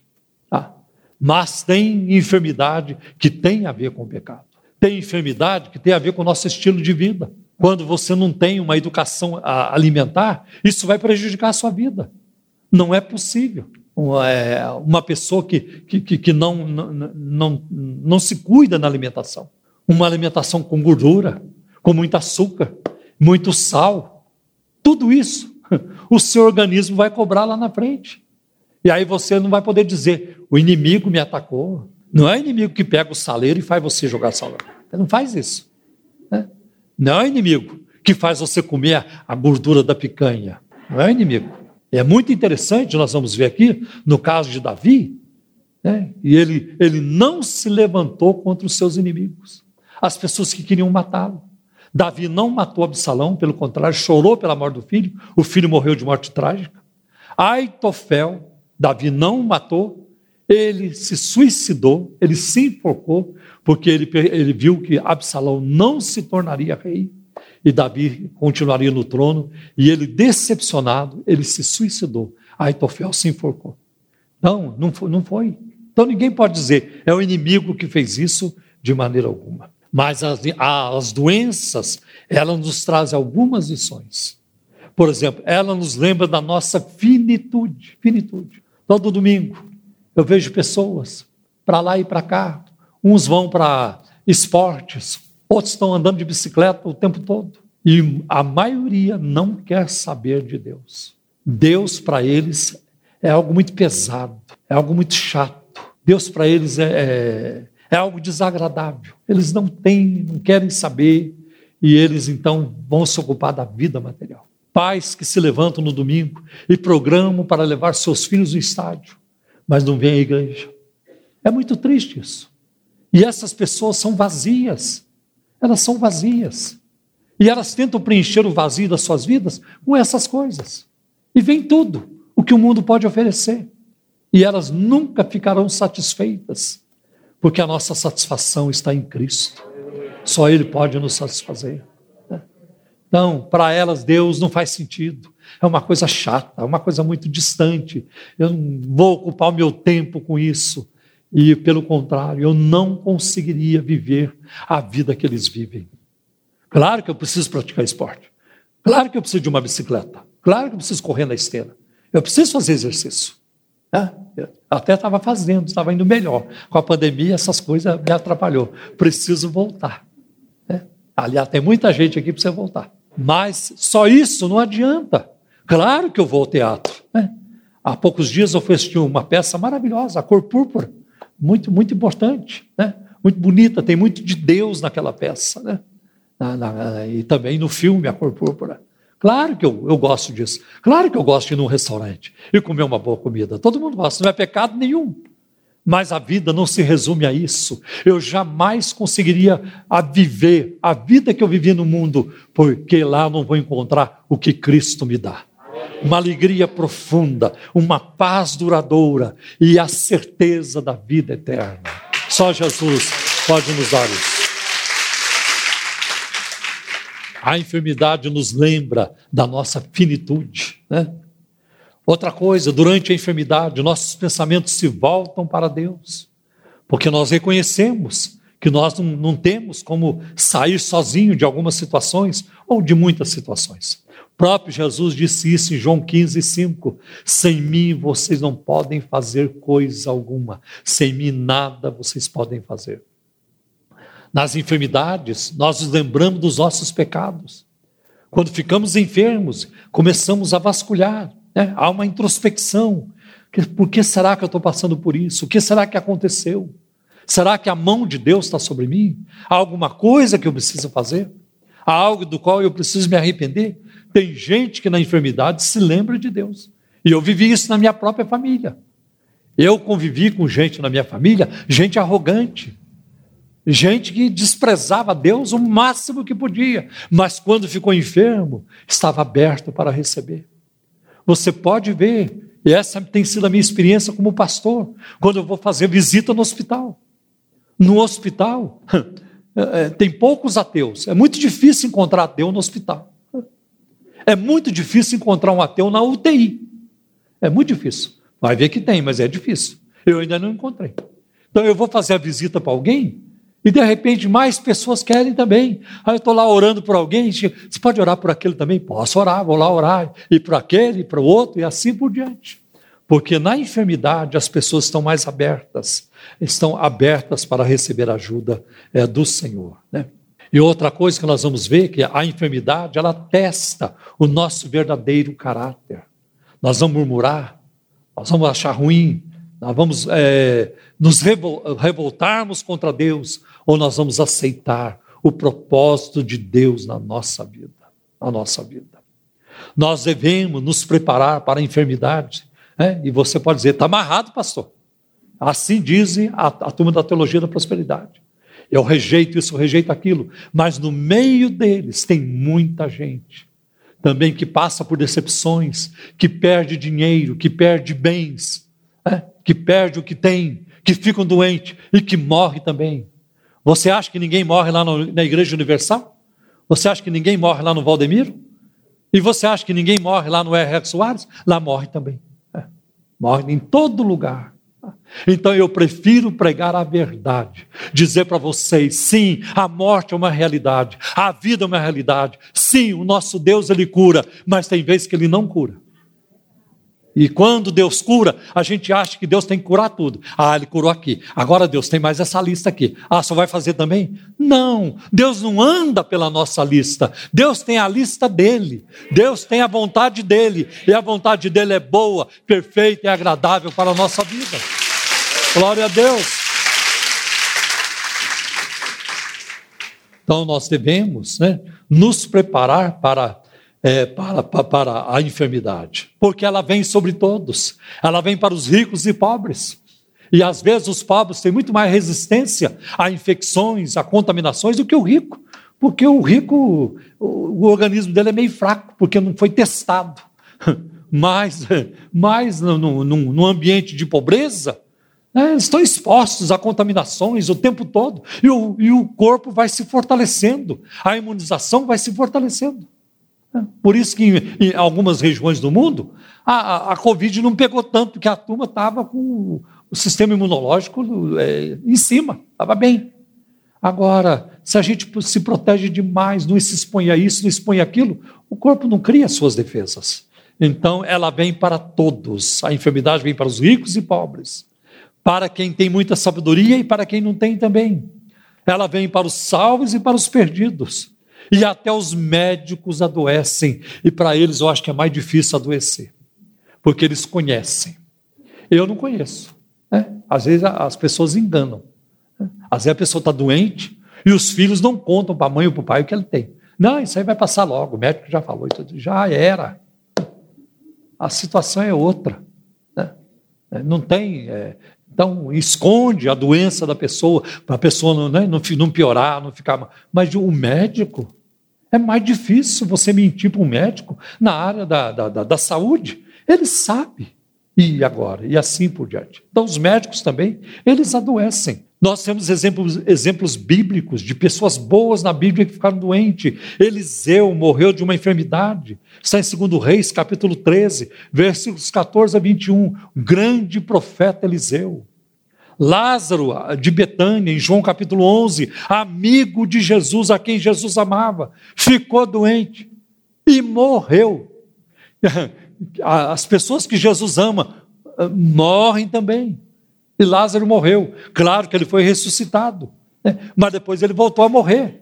Ah, mas tem enfermidade que tem a ver com pecado. Tem enfermidade que tem a ver com o nosso estilo de vida. Quando você não tem uma educação alimentar, isso vai prejudicar a sua vida. Não é possível. É, uma pessoa que, que, que não, não, não, não se cuida na alimentação. Uma alimentação com gordura, com muito açúcar, muito sal. Tudo isso, o seu organismo vai cobrar lá na frente. E aí você não vai poder dizer, o inimigo me atacou. Não é inimigo que pega o saleiro e faz você jogar sal. Não faz isso. Né? Não é inimigo que faz você comer a gordura da picanha. Não é inimigo. É muito interessante, nós vamos ver aqui, no caso de Davi, né? e ele, ele não se levantou contra os seus inimigos, as pessoas que queriam matá-lo. Davi não matou Absalão, pelo contrário, chorou pela morte do filho, o filho morreu de morte trágica. Aitofel, Davi não matou, ele se suicidou, ele se enforcou, porque ele, ele viu que Absalão não se tornaria rei e Davi continuaria no trono, e ele, decepcionado, ele se suicidou. Aitofel se enforcou. Não, não foi, não foi. Então ninguém pode dizer, é o inimigo que fez isso de maneira alguma. Mas as, as doenças, elas nos trazem algumas lições. Por exemplo, ela nos lembra da nossa finitude. Finitude. Todo domingo, eu vejo pessoas para lá e para cá. Uns vão para esportes, outros estão andando de bicicleta o tempo todo. E a maioria não quer saber de Deus. Deus, para eles, é algo muito pesado, é algo muito chato. Deus, para eles, é, é, é algo desagradável. Eles não têm, não querem saber, e eles então vão se ocupar da vida material. Pais que se levantam no domingo e programam para levar seus filhos no estádio, mas não vêm à igreja. É muito triste isso. E essas pessoas são vazias. Elas são vazias. E elas tentam preencher o vazio das suas vidas com essas coisas. E vem tudo o que o mundo pode oferecer. E elas nunca ficarão satisfeitas, porque a nossa satisfação está em Cristo. Só Ele pode nos satisfazer. Então, para elas, Deus não faz sentido. É uma coisa chata, é uma coisa muito distante. Eu não vou ocupar o meu tempo com isso. E, pelo contrário, eu não conseguiria viver a vida que eles vivem. Claro que eu preciso praticar esporte. Claro que eu preciso de uma bicicleta. Claro que eu preciso correr na esteira. Eu preciso fazer exercício. Né? Até estava fazendo, estava indo melhor. Com a pandemia, essas coisas me atrapalhou. Preciso voltar. Né? Aliás, tem muita gente aqui para você voltar. Mas só isso não adianta. Claro que eu vou ao teatro. Né? Há poucos dias eu assisti uma peça maravilhosa, A Cor Púrpura. Muito, muito importante, né? muito bonita, tem muito de Deus naquela peça. Né? Na, na, e também no filme A Cor Púrpura. Claro que eu, eu gosto disso. Claro que eu gosto de ir num restaurante e comer uma boa comida. Todo mundo gosta, não é pecado nenhum. Mas a vida não se resume a isso. Eu jamais conseguiria a viver a vida que eu vivi no mundo, porque lá não vou encontrar o que Cristo me dá. Uma alegria profunda, uma paz duradoura e a certeza da vida eterna. Só Jesus pode nos dar isso. A enfermidade nos lembra da nossa finitude, né? Outra coisa, durante a enfermidade, nossos pensamentos se voltam para Deus, porque nós reconhecemos que nós não, não, temos como sair sozinho de algumas situações ou de muitas situações. Próprio Jesus disse isso em João 15, 5. Sem mim vocês não podem fazer coisa alguma, sem mim nada vocês podem fazer. Nas enfermidades, nós nos lembramos dos nossos pecados. Quando ficamos enfermos, começamos a vasculhar né? Há uma introspecção. Por que será que eu estou passando por isso? O que será que aconteceu? Será que a mão de Deus está sobre mim? Há alguma coisa que eu preciso fazer? Há algo do qual eu preciso me arrepender? Tem gente que na enfermidade se lembra de Deus. E eu vivi isso na minha própria família. Eu convivi com gente na minha família, gente arrogante, gente que desprezava Deus o máximo que podia, mas quando ficou enfermo, estava aberto para receber. Você pode ver, e essa tem sido a minha experiência como pastor, quando eu vou fazer visita no hospital. No hospital, é, é, tem poucos ateus. É muito difícil encontrar ateu no hospital. É muito difícil encontrar um ateu na UTI. É muito difícil. Vai ver que tem, mas é difícil. Eu ainda não encontrei. Então eu vou fazer a visita para alguém, e de repente mais pessoas querem também. Aí eu estou lá orando por alguém, você pode orar por aquele também? Posso orar, vou lá orar. E para aquele, para o outro, e assim por diante. Porque na enfermidade as pessoas estão mais abertas, estão abertas para receber ajuda é, do Senhor. Né? E outra coisa que nós vamos ver que a enfermidade ela testa o nosso verdadeiro caráter. Nós vamos murmurar, nós vamos achar ruim, nós vamos é, nos revoltarmos contra Deus, ou nós vamos aceitar o propósito de Deus na nossa vida, na nossa vida. Nós devemos nos preparar para a enfermidade. Né? E você pode dizer, está amarrado, pastor. Assim dizem a, a turma da teologia da prosperidade. Eu rejeito isso, eu rejeito aquilo. Mas no meio deles tem muita gente também que passa por decepções, que perde dinheiro, que perde bens, né? que perde o que tem, que ficam doentes e que morre também. Você acha que ninguém morre lá no, na Igreja Universal? Você acha que ninguém morre lá no Valdemiro? E você acha que ninguém morre lá no R. Soares? Lá morre também. Morre em todo lugar. Então eu prefiro pregar a verdade, dizer para vocês, sim, a morte é uma realidade, a vida é uma realidade, sim, o nosso Deus ele cura, mas tem vezes que ele não cura. E quando Deus cura, a gente acha que Deus tem que curar tudo. Ah, ele curou aqui. Agora Deus tem mais essa lista aqui. Ah, só vai fazer também? Não. Deus não anda pela nossa lista. Deus tem a lista dele. Deus tem a vontade dele. E a vontade dele é boa, perfeita e agradável para a nossa vida. Glória a Deus. Então nós devemos né, nos preparar para é, para, para, a enfermidade, porque ela vem sobre todos, ela vem para os ricos e pobres. E às vezes os pobres têm muito mais resistência a infecções, a contaminações do que o rico, porque o rico, o, o organismo dele é meio fraco, porque não foi testado. Mas, mas no, no, no ambiente de pobreza, né, estão expostos a contaminações o tempo todo, e o, e o corpo vai se fortalecendo, a imunização vai se fortalecendo. Por isso que em, algumas regiões do mundo, a, a, a, Covid não pegou tanto, porque a turma estava com o sistema imunológico é, em cima, estava bem. Agora, se a gente se protege demais, não se expõe a isso, não expõe aquilo, o corpo não cria suas defesas. Então, ela vem para todos. A enfermidade vem para os ricos e pobres, para quem tem muita sabedoria e para quem não tem também. Ela vem para os salvos e para os perdidos. E até os médicos adoecem. E para eles eu acho que é mais difícil adoecer, porque eles conhecem. Eu não conheço. Né? Às vezes as pessoas enganam. Né? Às vezes a pessoa está doente e os filhos não contam para a mãe ou para o pai o que ele tem. Não, isso aí vai passar logo. O médico já falou, já era. A situação é outra. Né? Não tem. É, então, esconde a doença da pessoa, para a pessoa não, né, não, não piorar, não ficar. Mas o médico, é mais difícil você mentir para um médico na área da, da, da, da saúde. Ele sabe. E agora? E assim por diante. Então, os médicos também, eles adoecem. Nós temos exemplos, exemplos bíblicos de pessoas boas na Bíblia que ficaram doentes. Eliseu morreu de uma enfermidade. Está em 2 Reis, capítulo 13, versículos 14 a 21. Grande profeta Eliseu. Lázaro de Betânia, em João capítulo 11, amigo de Jesus, a quem Jesus amava, ficou doente e morreu. As pessoas que Jesus ama ah, morrem também. E Lázaro morreu. Claro que ele foi ressuscitado, né? mas depois ele voltou a morrer.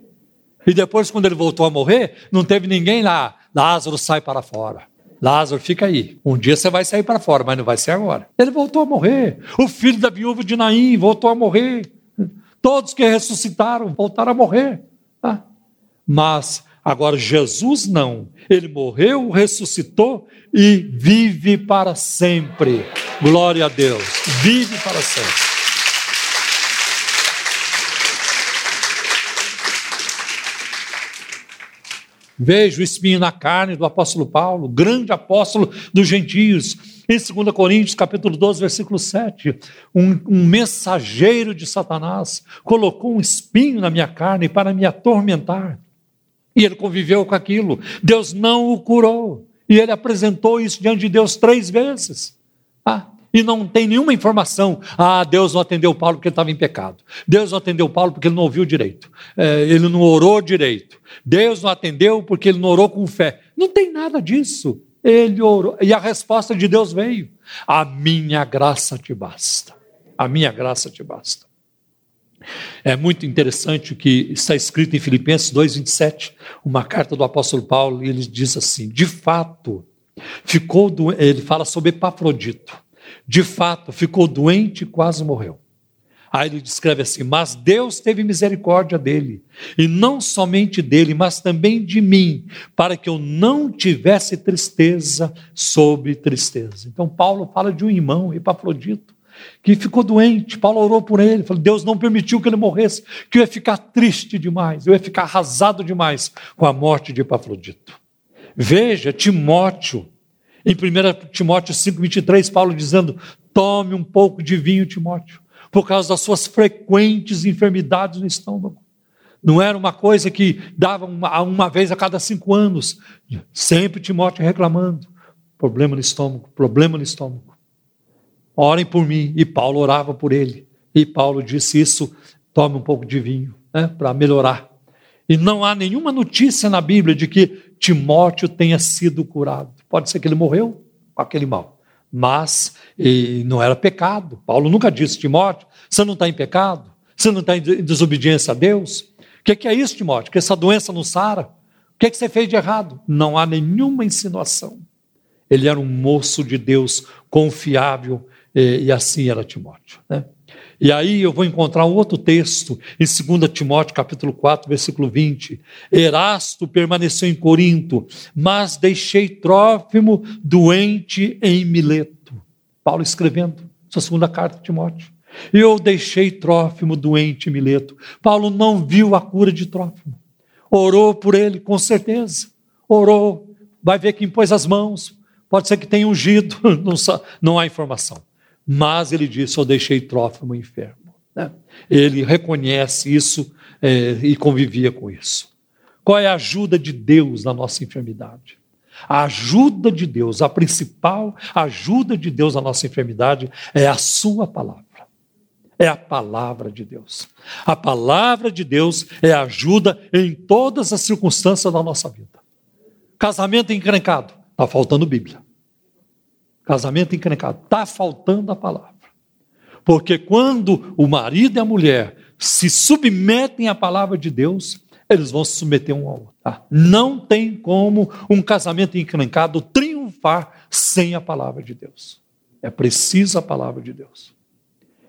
E depois, quando ele voltou a morrer, não teve ninguém lá. Lázaro sai para fora. Lázaro, fica aí. Um dia você vai sair para fora, mas não vai ser agora. Ele voltou a morrer. O filho da viúva de Naim voltou a morrer. Todos que ressuscitaram voltaram a morrer. Ah. Mas agora Jesus não. Ele morreu, ressuscitou e vive para sempre. Glória a Deus. Vive para sempre. Veja o espinho na carne do apóstolo Paulo, grande apóstolo dos gentios. Em 2 Coríntios, capítulo 12, versículo 7, um, um mensageiro de Satanás colocou um espinho na minha carne para me atormentar. E ele conviveu com aquilo. Deus não o curou. E ele apresentou isso diante de Deus três vezes. Ah, e não tem nenhuma informação. Ah, Deus não atendeu Paulo porque ele estava em pecado. Deus não atendeu Paulo porque ele não ouviu direito. É, ele não orou direito. Deus não atendeu porque ele não orou com fé. Não tem nada disso. Ele orou. E a resposta de Deus veio: A minha graça te basta. A minha graça te basta. É muito interessante o que está escrito em Filipenses 2,27, uma carta do apóstolo Paulo, e ele diz assim: de fato, ficou do... ele fala sobre Epafrodito de fato, ficou doente e quase morreu. Aí ele descreve assim: Mas Deus teve misericórdia dele, e não somente dele, mas também de mim, para que eu não tivesse tristeza sobre tristeza. Então, Paulo fala de um irmão, Epafrodito, que ficou doente. Paulo orou por ele, falou: Deus não permitiu que ele morresse, que eu ia ficar triste demais, eu ia ficar arrasado demais com a morte de Epafrodito. Veja, Timóteo, em 1 Timóteo 5,23, Paulo dizendo: tome um pouco de vinho, Timóteo, por causa das suas frequentes enfermidades no estômago. Não era uma coisa que dava uma, uma vez a cada cinco anos. Sempre Timóteo reclamando. Problema no estômago, problema no estômago. Orem por mim. E Paulo orava por ele. E Paulo disse isso: tome um pouco de vinho, né, para melhorar. E não há nenhuma notícia na Bíblia de que Timóteo tenha sido curado. Pode ser que ele morreu com aquele mal, mas não era pecado. Paulo nunca disse, Timóteo, você não está em pecado? Você não está em desobediência a Deus? O que, que, é isso, Timóteo? Que essa doença não sara? O que, que você fez de errado? Não há nenhuma insinuação. Ele era um moço de Deus confiável e, e assim era Timóteo. Né? E aí eu vou encontrar um outro texto em 2 Timóteo capítulo 4, versículo 20. Erasto permaneceu em Corinto, mas deixei Trófimo doente em Mileto. Paulo escrevendo sua segunda carta a Timóteo. Eu deixei Trófimo doente em Mileto. Paulo não viu a cura de Trófimo. Orou por ele, com certeza. Orou. Vai ver quem pôs as mãos. Pode ser que tenha ungido, não, não há informação. Mas ele disse: Eu deixei Trófimo enfermo. Né? Ele reconhece isso é, e convivia com isso. Qual é a ajuda de Deus na nossa enfermidade? A ajuda de Deus, a principal ajuda de Deus na nossa enfermidade é a Sua palavra. É a palavra de Deus. A palavra de Deus é ajuda em todas as circunstâncias da nossa vida. Casamento encrencado, está faltando Bíblia. Casamento encrencado. Está faltando a palavra. Porque quando o marido e a mulher se submetem à palavra de Deus, eles vão se submeter um ao outro. Tá? Não tem como um casamento encrencado triunfar sem a palavra de Deus. É preciso a palavra de Deus.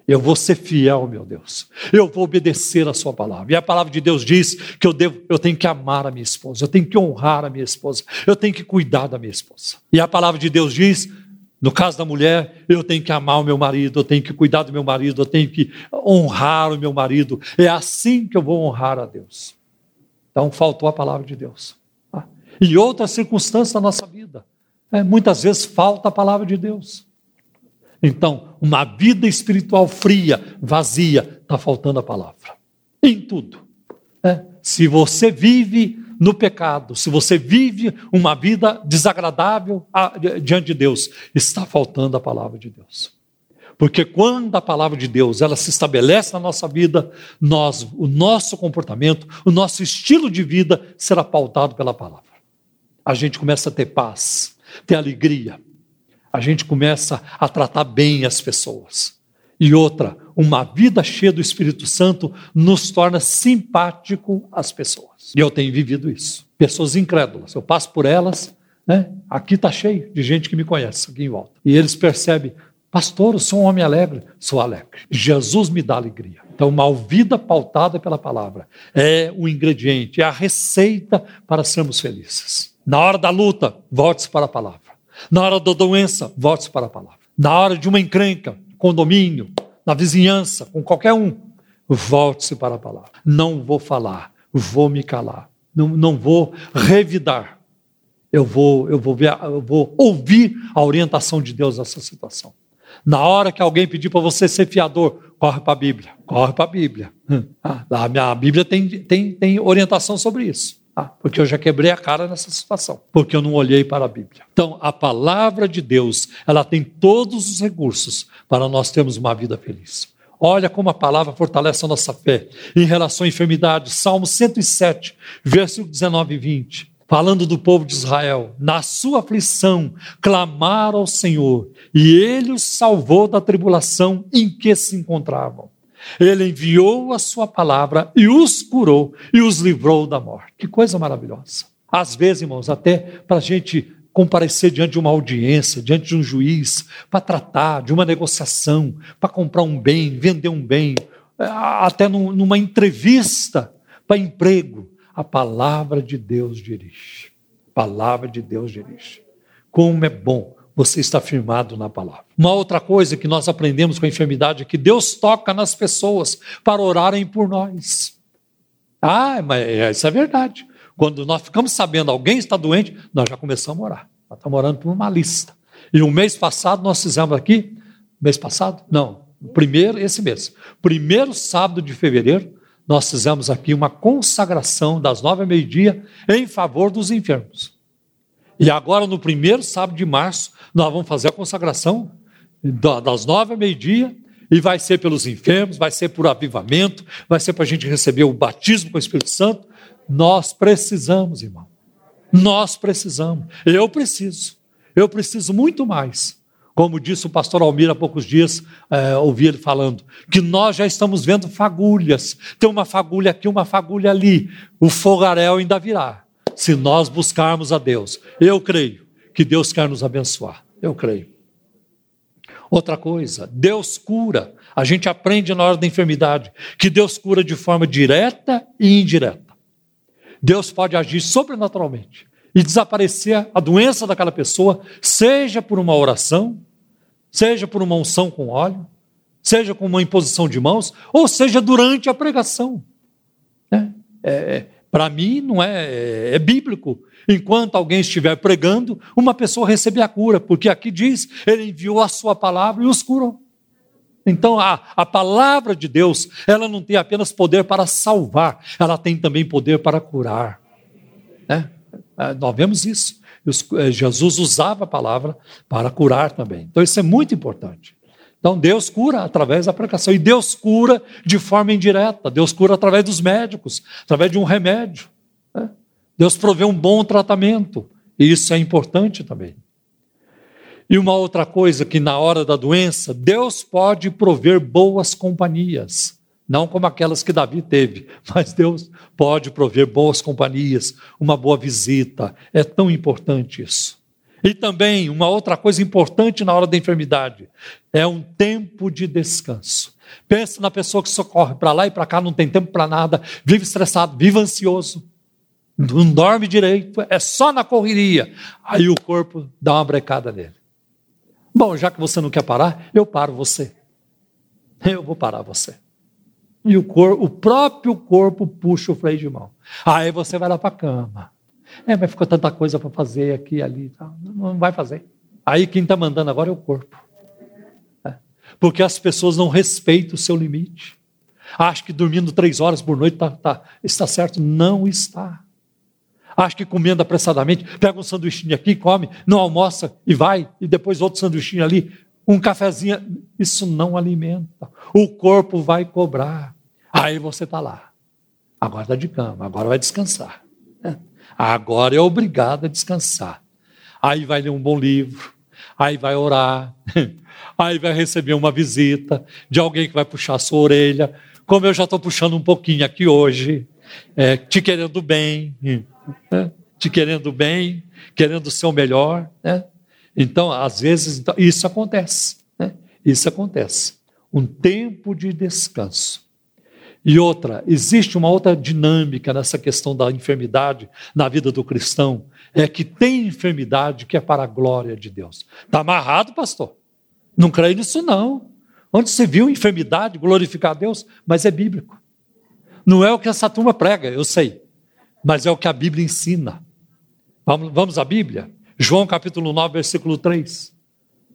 Eu vou ser fiel, meu Deus. Eu vou obedecer a sua palavra. E a palavra de Deus diz que eu devo, eu tenho que amar a minha esposa, eu tenho que honrar a minha esposa, eu tenho que cuidar da minha esposa. E a palavra de Deus diz no caso da mulher, eu tenho que amar o meu marido, eu tenho que cuidar do meu marido, eu tenho que honrar o meu marido. É assim que eu vou honrar a Deus. Então, faltou a palavra de Deus. Tá? E outras circunstâncias da nossa vida. É, muitas vezes falta a palavra de Deus. Então, uma vida espiritual fria, vazia, está faltando a palavra. Em tudo. É, se você vive no pecado, se você vive uma vida desagradável diante de Deus, está faltando a palavra de Deus. Porque quando a palavra de Deus ela se estabelece na nossa vida, nós, o nosso comportamento, o nosso estilo de vida será pautado pela palavra. A gente começa a ter paz, ter alegria. A gente começa a tratar bem as pessoas. E outra, uma vida cheia do Espírito Santo nos torna simpático às pessoas. E eu tenho vivido isso. Pessoas incrédulas, eu passo por elas, né? Aqui está cheio de gente que me conhece aqui em volta. E eles percebem, pastor, eu sou um homem alegre. Sou alegre. Jesus me dá alegria. Então, uma vida pautada pela palavra é o ingrediente, é a receita para sermos felizes. Na hora da luta, volte-se para a palavra. Na hora da doença, volte-se para a palavra. Na hora de uma encrenca, condomínio, na vizinhança, com qualquer um, volte-se para a palavra. Não vou falar, vou me calar. Não, não vou revidar. Eu vou, eu, vou ver, eu vou ouvir a orientação de Deus nessa situação. Na hora que alguém pedir para você ser fiador, corre para a Bíblia. Corre para a Bíblia. Ah, a minha Bíblia tem, tem, tem orientação sobre isso. Ah, porque eu já quebrei a cara nessa situação, porque eu não olhei para a Bíblia. Então, a palavra de Deus, ela tem todos os recursos para nós termos uma vida feliz. Olha como a palavra fortalece a nossa fé em relação à enfermidade. Salmo 107, versículo 19 e 20. Falando do povo de Israel, na sua aflição, clamaram ao Senhor, e ele os salvou da tribulação em que se encontravam. Ele enviou a sua palavra e os curou e os livrou da morte. Que coisa maravilhosa. Às vezes, irmãos, até para a gente comparecer diante de uma audiência, diante de um juiz, para tratar de uma negociação, para comprar um bem, vender um bem, é, até numa entrevista para emprego, a palavra de Deus dirige. A palavra de Deus dirige. Como é bom você está firmado na palavra. Uma outra coisa que nós aprendemos com a enfermidade é que Deus toca nas pessoas para orarem por nós. Ah, mas isso é verdade. Quando nós ficamos sabendo alguém está doente, nós já começamos a orar. Nós estamos orando por uma lista. E o mês passado nós fizemos aqui, mês passado? Não, primeiro, esse mês. Primeiro sábado de fevereiro, nós fizemos aqui uma consagração das nove ao meio-dia em favor dos enfermos. E agora, no primeiro sábado de março, nós vamos fazer a consagração das nove ao meio-dia, e vai ser pelos enfermos, vai ser por avivamento, vai ser para a gente receber o batismo com o Espírito Santo. Nós precisamos, irmão. Nós precisamos. Eu preciso. Eu preciso muito mais. Como disse o pastor Almir há poucos dias, é, ouvi ele falando, que nós já estamos vendo fagulhas. Tem uma fagulha aqui, uma fagulha ali. O fogaréu ainda virá. Se nós buscarmos a Deus. Eu creio que Deus quer nos abençoar. Eu creio. Outra coisa, Deus cura A gente aprende na hora da enfermidade que Deus cura de forma direta e indireta. Deus pode agir sobrenaturalmente e desaparecer a doença daquela pessoa, seja por uma oração, seja por uma unção com óleo, seja com uma imposição de mãos, ou seja durante a pregação. É, é, Para mim, não é, é, bíblico. Enquanto alguém estiver pregando, uma pessoa recebe a cura, porque aqui diz: Ele enviou a sua palavra e os curou. Então, a, a palavra de Deus, ela não tem apenas poder para salvar, ela tem também poder para curar. É, é nós vemos isso. É, Jesus usava a palavra para curar também. Então, isso é muito importante. Então, Deus cura através da pregação. E Deus cura de forma indireta. Deus cura através dos médicos, através de um remédio. Né? Deus provê um bom tratamento. E isso é importante também. E uma outra coisa que na hora da doença, Deus pode prover boas companhias. Não como aquelas que Davi teve, mas Deus pode prover boas companhias, uma boa visita. É tão importante isso. E também, uma outra coisa importante na hora da enfermidade, é um tempo de descanso. Pensa na pessoa que socorre para lá e para cá, não tem tempo para nada, vive estressado, vive ansioso, não dorme direito, é só na correria. Aí o corpo dá uma brecada nele. Bom, já que você não quer parar, eu paro você. Eu vou parar você. E o, cor, o próprio corpo puxa o freio de mão. Aí você vai lá para a cama. É, mas ficou tanta coisa para fazer aqui e ali. Não vai fazer. Aí quem está mandando agora é o corpo. É. Porque as pessoas não respeitam o seu limite. Acho que dormindo três horas por noite tá, tá, está certo. Não está. Acho que comendo apressadamente, pega um sanduichinho aqui, come, não almoça e vai, e depois outro sanduichinho ali, um cafezinho. Isso não alimenta. O corpo vai cobrar. Aí você está lá. Agora está de cama, agora vai descansar. Agora é obrigado a descansar. Aí vai ler um bom livro, aí vai orar, aí vai receber uma visita de alguém que vai puxar a sua orelha, como eu já estou puxando um pouquinho aqui hoje, é, te querendo bem, né? te querendo bem, querendo o seu melhor. Né? Então, às vezes, então, isso acontece. Né? Isso acontece. Um tempo de descanso. E outra, existe uma outra dinâmica nessa questão da enfermidade na vida do cristão, é que tem enfermidade que é para a glória de Deus. Está amarrado, pastor? Não creio nisso, não. Onde você viu enfermidade glorificar a Deus? Mas é bíblico. Não é o que essa turma prega, eu sei, mas é o que a Bíblia ensina. Vamos, vamos à Bíblia? João capítulo 9, versículo 3.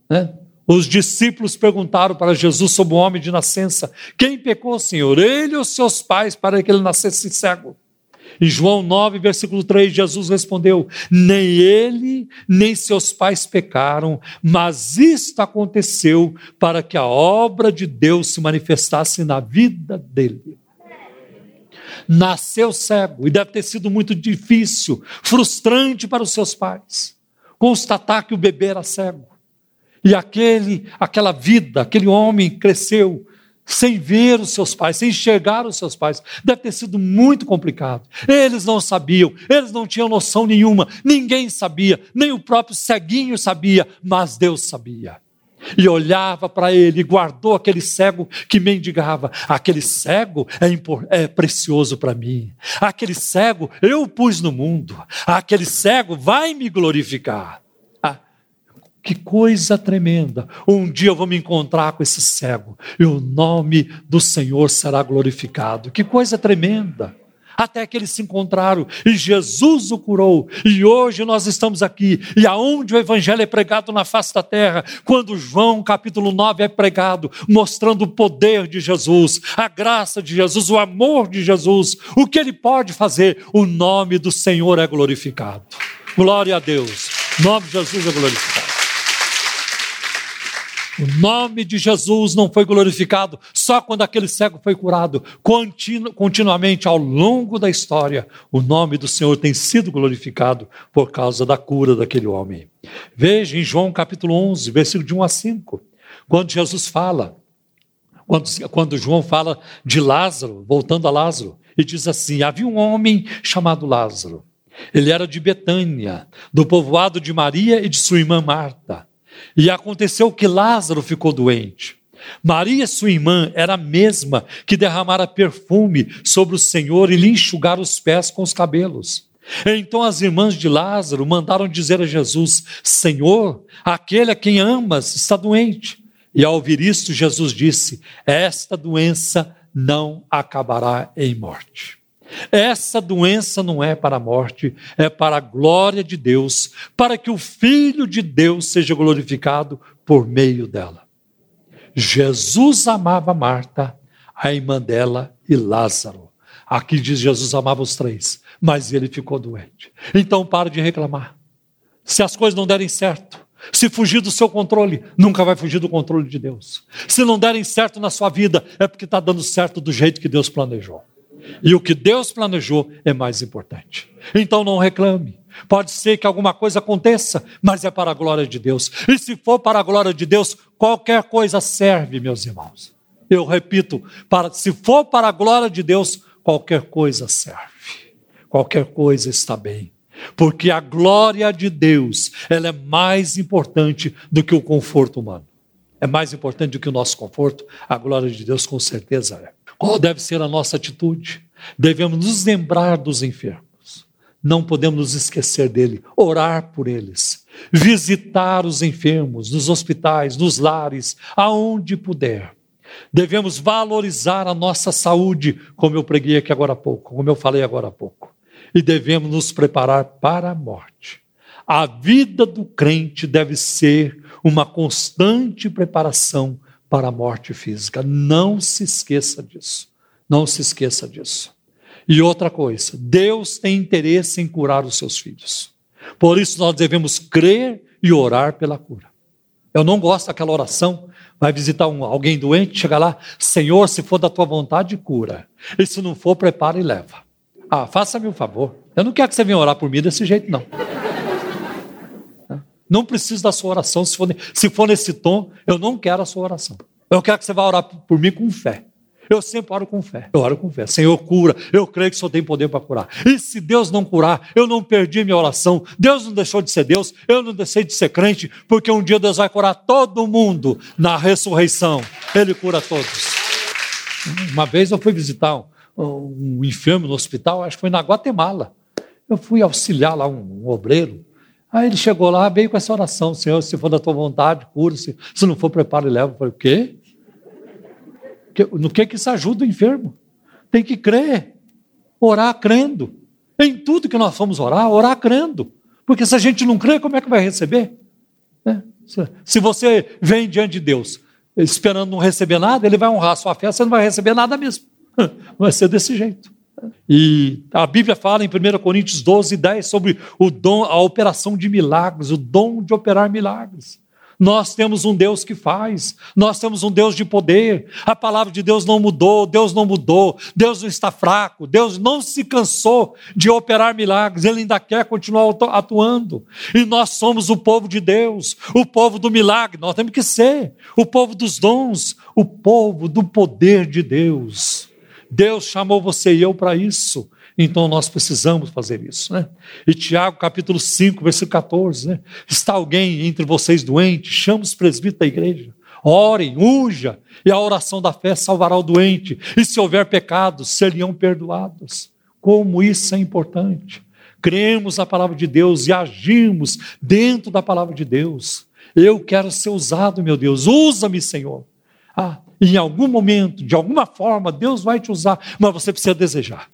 Né? Os discípulos perguntaram para Jesus sobre o homem de nascença: Quem pecou, Senhor? Ele ou seus pais para que ele nascesse cego? Em João 9, versículo 3, Jesus respondeu: Nem ele, nem seus pais pecaram, mas isto aconteceu para que a obra de Deus se manifestasse na vida dele. Nasceu cego e deve ter sido muito difícil, frustrante para os seus pais constatar que o bebê era cego. E aquele, aquela vida, aquele homem cresceu sem ver os seus pais, sem enxergar os seus pais. Deve ter sido muito complicado. Eles não sabiam, eles não tinham noção nenhuma, ninguém sabia, nem o próprio ceguinho sabia, mas Deus sabia. E olhava para ele e guardou aquele cego que mendigava. Aquele cego é, é precioso para mim. Aquele cego eu pus no mundo. Aquele cego vai me glorificar. Que coisa tremenda! Um dia eu vou me encontrar com esse cego e o nome do Senhor será glorificado. Que coisa tremenda! Até que eles se encontraram e Jesus o curou. E hoje nós estamos aqui. E aonde o Evangelho é pregado na face da terra, quando João capítulo 9 é pregado, mostrando o poder de Jesus, a graça de Jesus, o amor de Jesus, o que ele pode fazer, o nome do Senhor é glorificado. Glória a Deus. O nome de Jesus é glorificado. O nome de Jesus não foi glorificado só quando aquele cego foi curado. Continu, continuamente, ao longo da história, o nome do Senhor tem sido glorificado por causa da cura daquele homem. Veja em João capítulo 11, versículo de 1 a 5, quando Jesus fala, quando, quando João fala de Lázaro, voltando a Lázaro, e diz assim: Havia um homem chamado Lázaro. Ele era de Betânia, do povoado de Maria e de sua irmã Marta. E aconteceu que Lázaro ficou doente. Maria, sua irmã, era a mesma que derramara perfume sobre o Senhor e lhe enxugara os pés com os cabelos. Então as irmãs de Lázaro mandaram dizer a Jesus: Senhor, aquele a quem amas está doente. E ao ouvir isto, Jesus disse: Esta doença não acabará em morte. Essa doença não é para a morte, é para a glória de Deus, para que o Filho de Deus seja glorificado por meio dela. Jesus amava Marta, a irmã dela e Lázaro. Aqui diz Jesus amava os três, mas ele ficou doente. Então pare de reclamar. Se as coisas não derem certo, se fugir do seu controle, nunca vai fugir do controle de Deus. Se não derem certo na sua vida, é porque está dando certo do jeito que Deus planejou. E o que Deus planejou é mais importante. Então não reclame. Pode ser que alguma coisa aconteça, mas é para a glória de Deus. E se for para a glória de Deus, qualquer coisa serve, meus irmãos. Eu repito, para, se for para a glória de Deus, qualquer coisa serve. Qualquer coisa está bem. Porque a glória de Deus, ela é mais importante do que o conforto humano. É mais importante do que o nosso conforto, a glória de Deus com certeza é. Qual deve ser a nossa atitude? Devemos nos lembrar dos enfermos. Não podemos nos esquecer dele, orar por eles, visitar os enfermos nos hospitais, nos lares, aonde puder. Devemos valorizar a nossa saúde, como eu preguei aqui agora há pouco, como eu falei agora há pouco. E devemos nos preparar para a morte. A vida do crente deve ser uma constante preparação para a morte física. Não se esqueça disso. Não se esqueça disso. E outra coisa, Deus tem interesse em curar os seus filhos. Por isso nós devemos crer e orar pela cura. Eu não gosto daquela oração. Vai visitar um, alguém doente, chega lá, Senhor, se for da tua vontade, cura. E se não for, prepara e leva. Ah, faça-me um favor. Eu não quero que você venha orar por mim desse jeito, não. Não preciso da sua oração. Se for, se for nesse tom, eu não quero a sua oração. Eu quero que você vá orar por mim com fé. Eu sempre oro com fé. Eu oro com fé. Senhor, cura. Eu creio que Senhor tem poder para curar. E se Deus não curar, eu não perdi minha oração. Deus não deixou de ser Deus. Eu não deixei de ser crente, porque um dia Deus vai curar todo mundo na ressurreição. Ele cura todos. Uma vez eu fui visitar um, um enfermo no hospital, acho que foi na Guatemala. Eu fui auxiliar lá um, um obreiro. Aí ele chegou lá, veio com essa oração: Senhor, se for da tua vontade, cura-se. Se não for, prepara e leva. Eu falei: o quê? No que, que isso ajuda o enfermo? Tem que crer, orar crendo. Em tudo que nós fomos orar, orar crendo. Porque se a gente não crê, como é que vai receber? É. Se você vem diante de Deus esperando não receber nada, ele vai honrar a sua fé, você não vai receber nada mesmo. Vai ser desse jeito. E a Bíblia fala em 1 Coríntios 12, 10 sobre o dom, a operação de milagres, o dom de operar milagres. Nós temos um Deus que faz, nós temos um Deus de poder. A palavra de Deus não mudou, Deus não mudou, Deus não está fraco, Deus não se cansou de operar milagres, Ele ainda quer continuar atuando. E nós somos o povo de Deus, o povo do milagre, nós temos que ser o povo dos dons, o povo do poder de Deus. Deus chamou você e eu para isso. Então nós precisamos fazer isso. Né? E Tiago, capítulo 5, versículo 14: né? Está alguém entre vocês doente? Chama os presbíteros da igreja. Orem, unja, e a oração da fé salvará o doente. E se houver pecados, seriam perdoados. Como isso é importante. Cremos na palavra de Deus e agimos dentro da palavra de Deus. Eu quero ser usado, meu Deus. Usa-me, Senhor. Ah, em algum momento, de alguma forma, Deus vai te usar, mas você precisa desejar.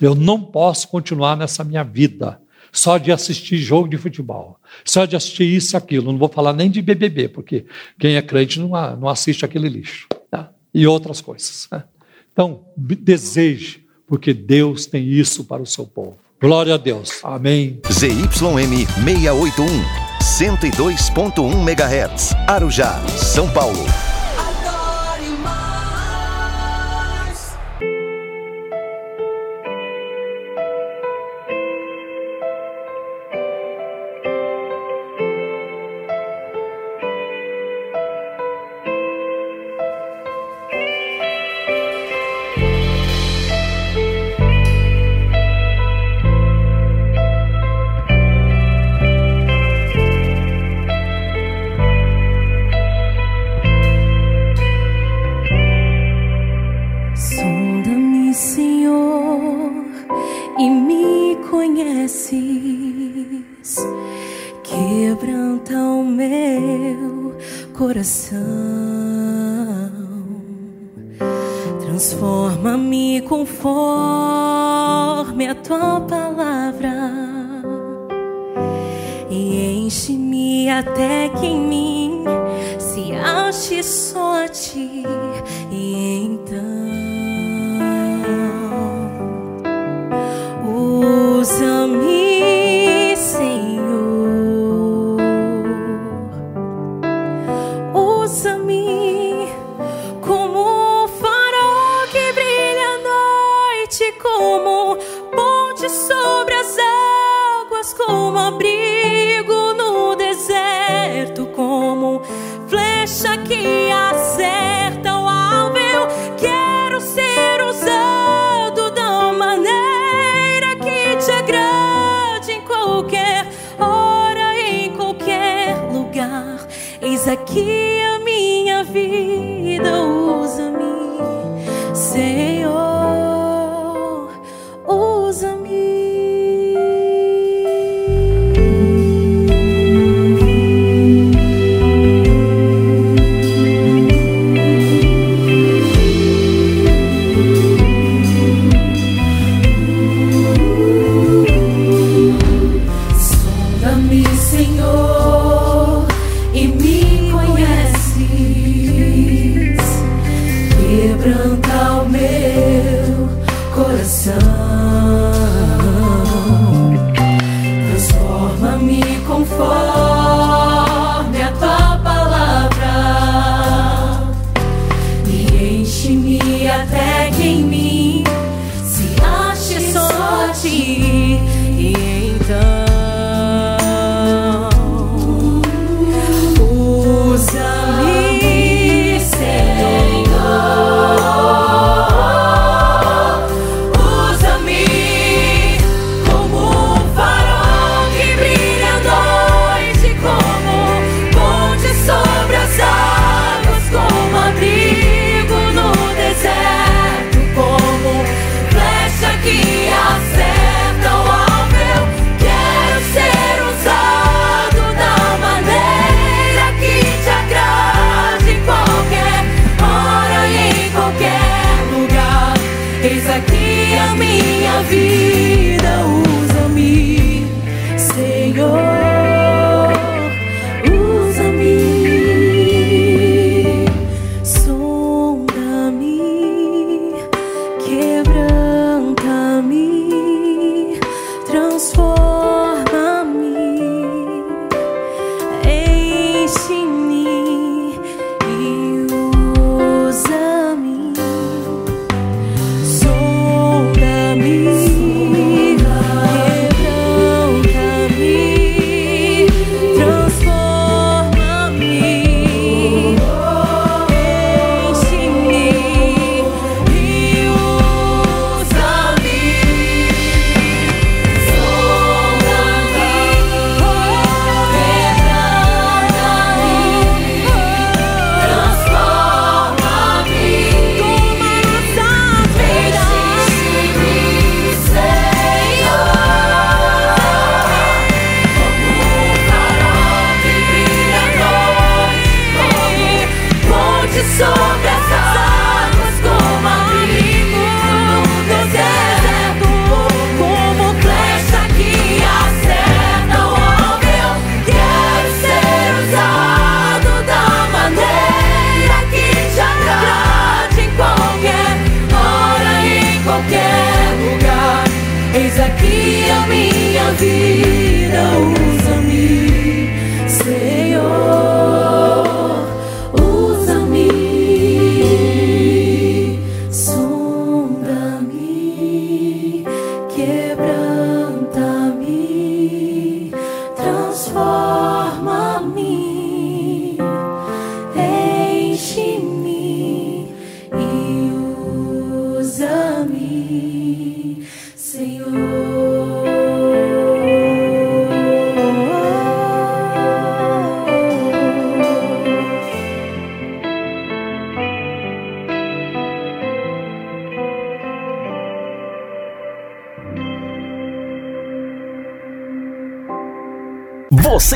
Eu não posso continuar nessa minha vida só de assistir jogo de futebol, só de assistir isso e aquilo. Não vou falar nem de BBB, porque quem é crente não, assiste aquele lixo. Tá? E outras coisas. Né? Então, deseje, porque Deus tem isso para o seu povo. Glória a Deus. Amém. ZYM 681, 102.1 MHz. Arujá, São Paulo. Aqui a minha vida,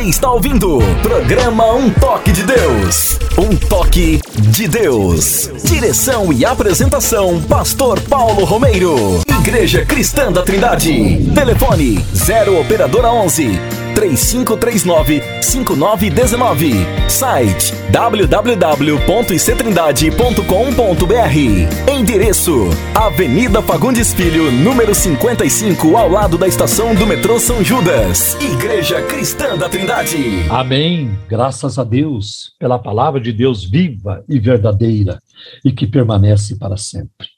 Você está ouvindo programa Um Toque de Deus. Um toque de Deus. Direção e apresentação: Pastor Paulo Romeiro. Igreja Cristã da Trindade. Telefone 0 Operadora 11 3539 5919. Site www.ictrindade.com.br. Endereço: Avenida Fagundes Filho, número 55, ao lado da estação do metrô São Judas. Igreja Cristã da Trindade. Amém. Graças a Deus pela palavra de Deus viva e verdadeira e que permanece para sempre.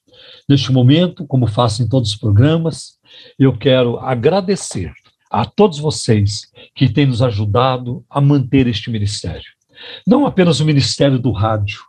Neste momento, como faço em todos os programas, eu quero agradecer a todos vocês que têm nos ajudado a manter este ministério. Não apenas o ministério do rádio,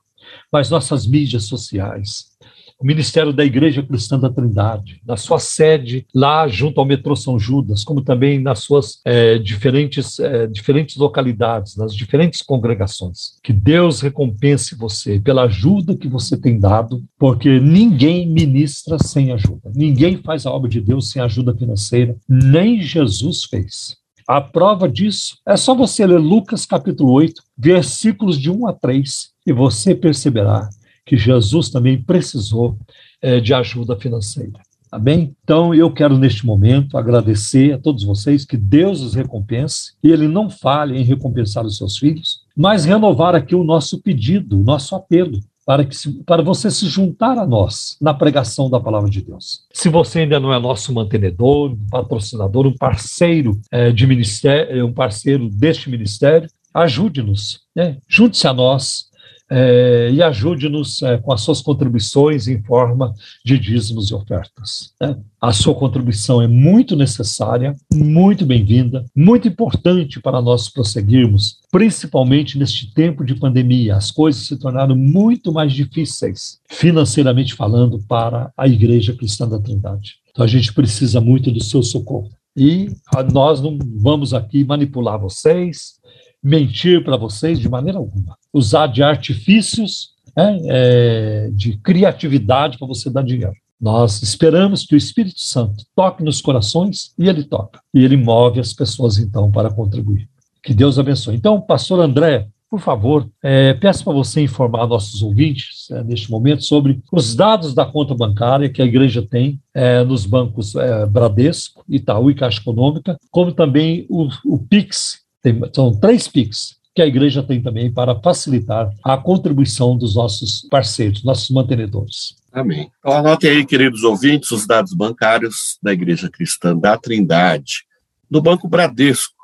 mas nossas mídias sociais, o Ministério da Igreja Cristã da Trindade, na sua sede lá junto ao metrô São Judas, como também nas suas é, diferentes, é, diferentes localidades, nas diferentes congregações. Que Deus recompense você pela ajuda que você tem dado, porque ninguém ministra sem ajuda, ninguém faz a obra de Deus sem ajuda financeira, nem Jesus fez. A prova disso é só você ler Lucas capítulo 8, versículos de 1 a 3, e você perceberá que Jesus também precisou é, de ajuda financeira. Amém? Então, eu quero neste momento agradecer a todos vocês, que Deus os recompense, e Ele não fale em recompensar os seus filhos, mas renovar aqui o nosso pedido, o nosso apelo, para, que se, para você se juntar a nós na pregação da palavra de Deus. Se você ainda não é nosso mantenedor, um patrocinador, um parceiro é, de ministério, um parceiro deste ministério, ajude-nos, né? junte-se a nós é, e ajude-nos é, com as suas contribuições em forma de dízimos e ofertas. Né? A sua contribuição é muito necessária, muito bem-vinda, muito importante para nós prosseguirmos, principalmente neste tempo de pandemia. As coisas se tornaram muito mais difíceis, financeiramente falando, para a Igreja Cristã da Trindade. Então a gente precisa muito do seu socorro. E nós não vamos aqui manipular vocês, mentir para vocês de maneira alguma. Usar de artifícios, né, é, de criatividade para você dar dinheiro. Nós esperamos que o Espírito Santo toque nos corações e ele toca. E ele move as pessoas, então, para contribuir. Que Deus abençoe. Então, pastor André, por favor, é, peço para você informar nossos ouvintes é, neste momento sobre os dados da conta bancária que a igreja tem é, nos bancos é, Bradesco, Itaú e Caixa Econômica, como também o, o PIX, tem, são três PICs que a igreja tem também para facilitar a contribuição dos nossos parceiros, nossos mantenedores. Amém. Então, anotem aí, queridos ouvintes, os dados bancários da Igreja Cristã da Trindade. No Banco Bradesco,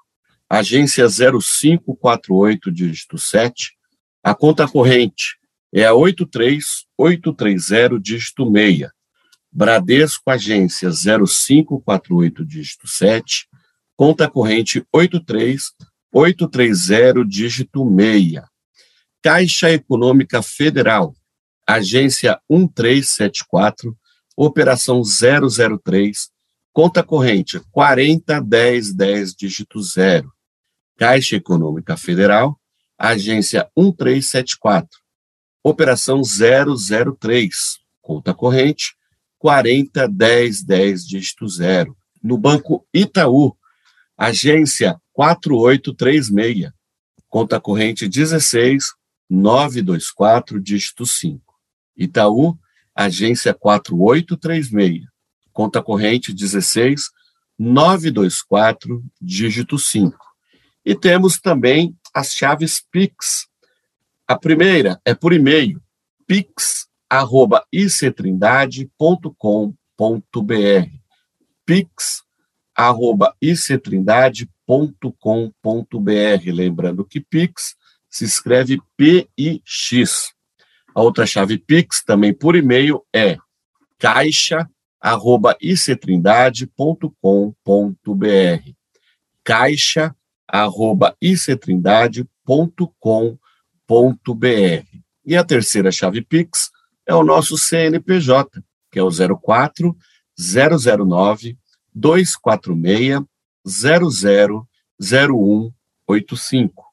agência 0548, dígito 7, a conta corrente é a 83830, dígito 6. Bradesco, agência 0548, dígito 7, conta corrente 83 830, dígito 6. Caixa Econômica Federal, agência 1374, operação 003, conta corrente 401010, dígito 0. Caixa Econômica Federal, agência 1374, operação 003, conta corrente 401010, dígito 0. No Banco Itaú, agência 4836, conta corrente 16 924, dígito 5. Itaú, agência 4836, conta corrente 16 924, dígito 5. E temos também as chaves Pix. A primeira é por e-mail, pix@ictrindade.com.br. Pix ictrindade.com.br. Lembrando que Pix se escreve P-I-X. A outra chave Pix, também por e-mail, é caixa.ictrindade.com.br. caixa.ictrindade.com.br. E a terceira chave Pix é o nosso CNPJ, que é o 04 009 246 000185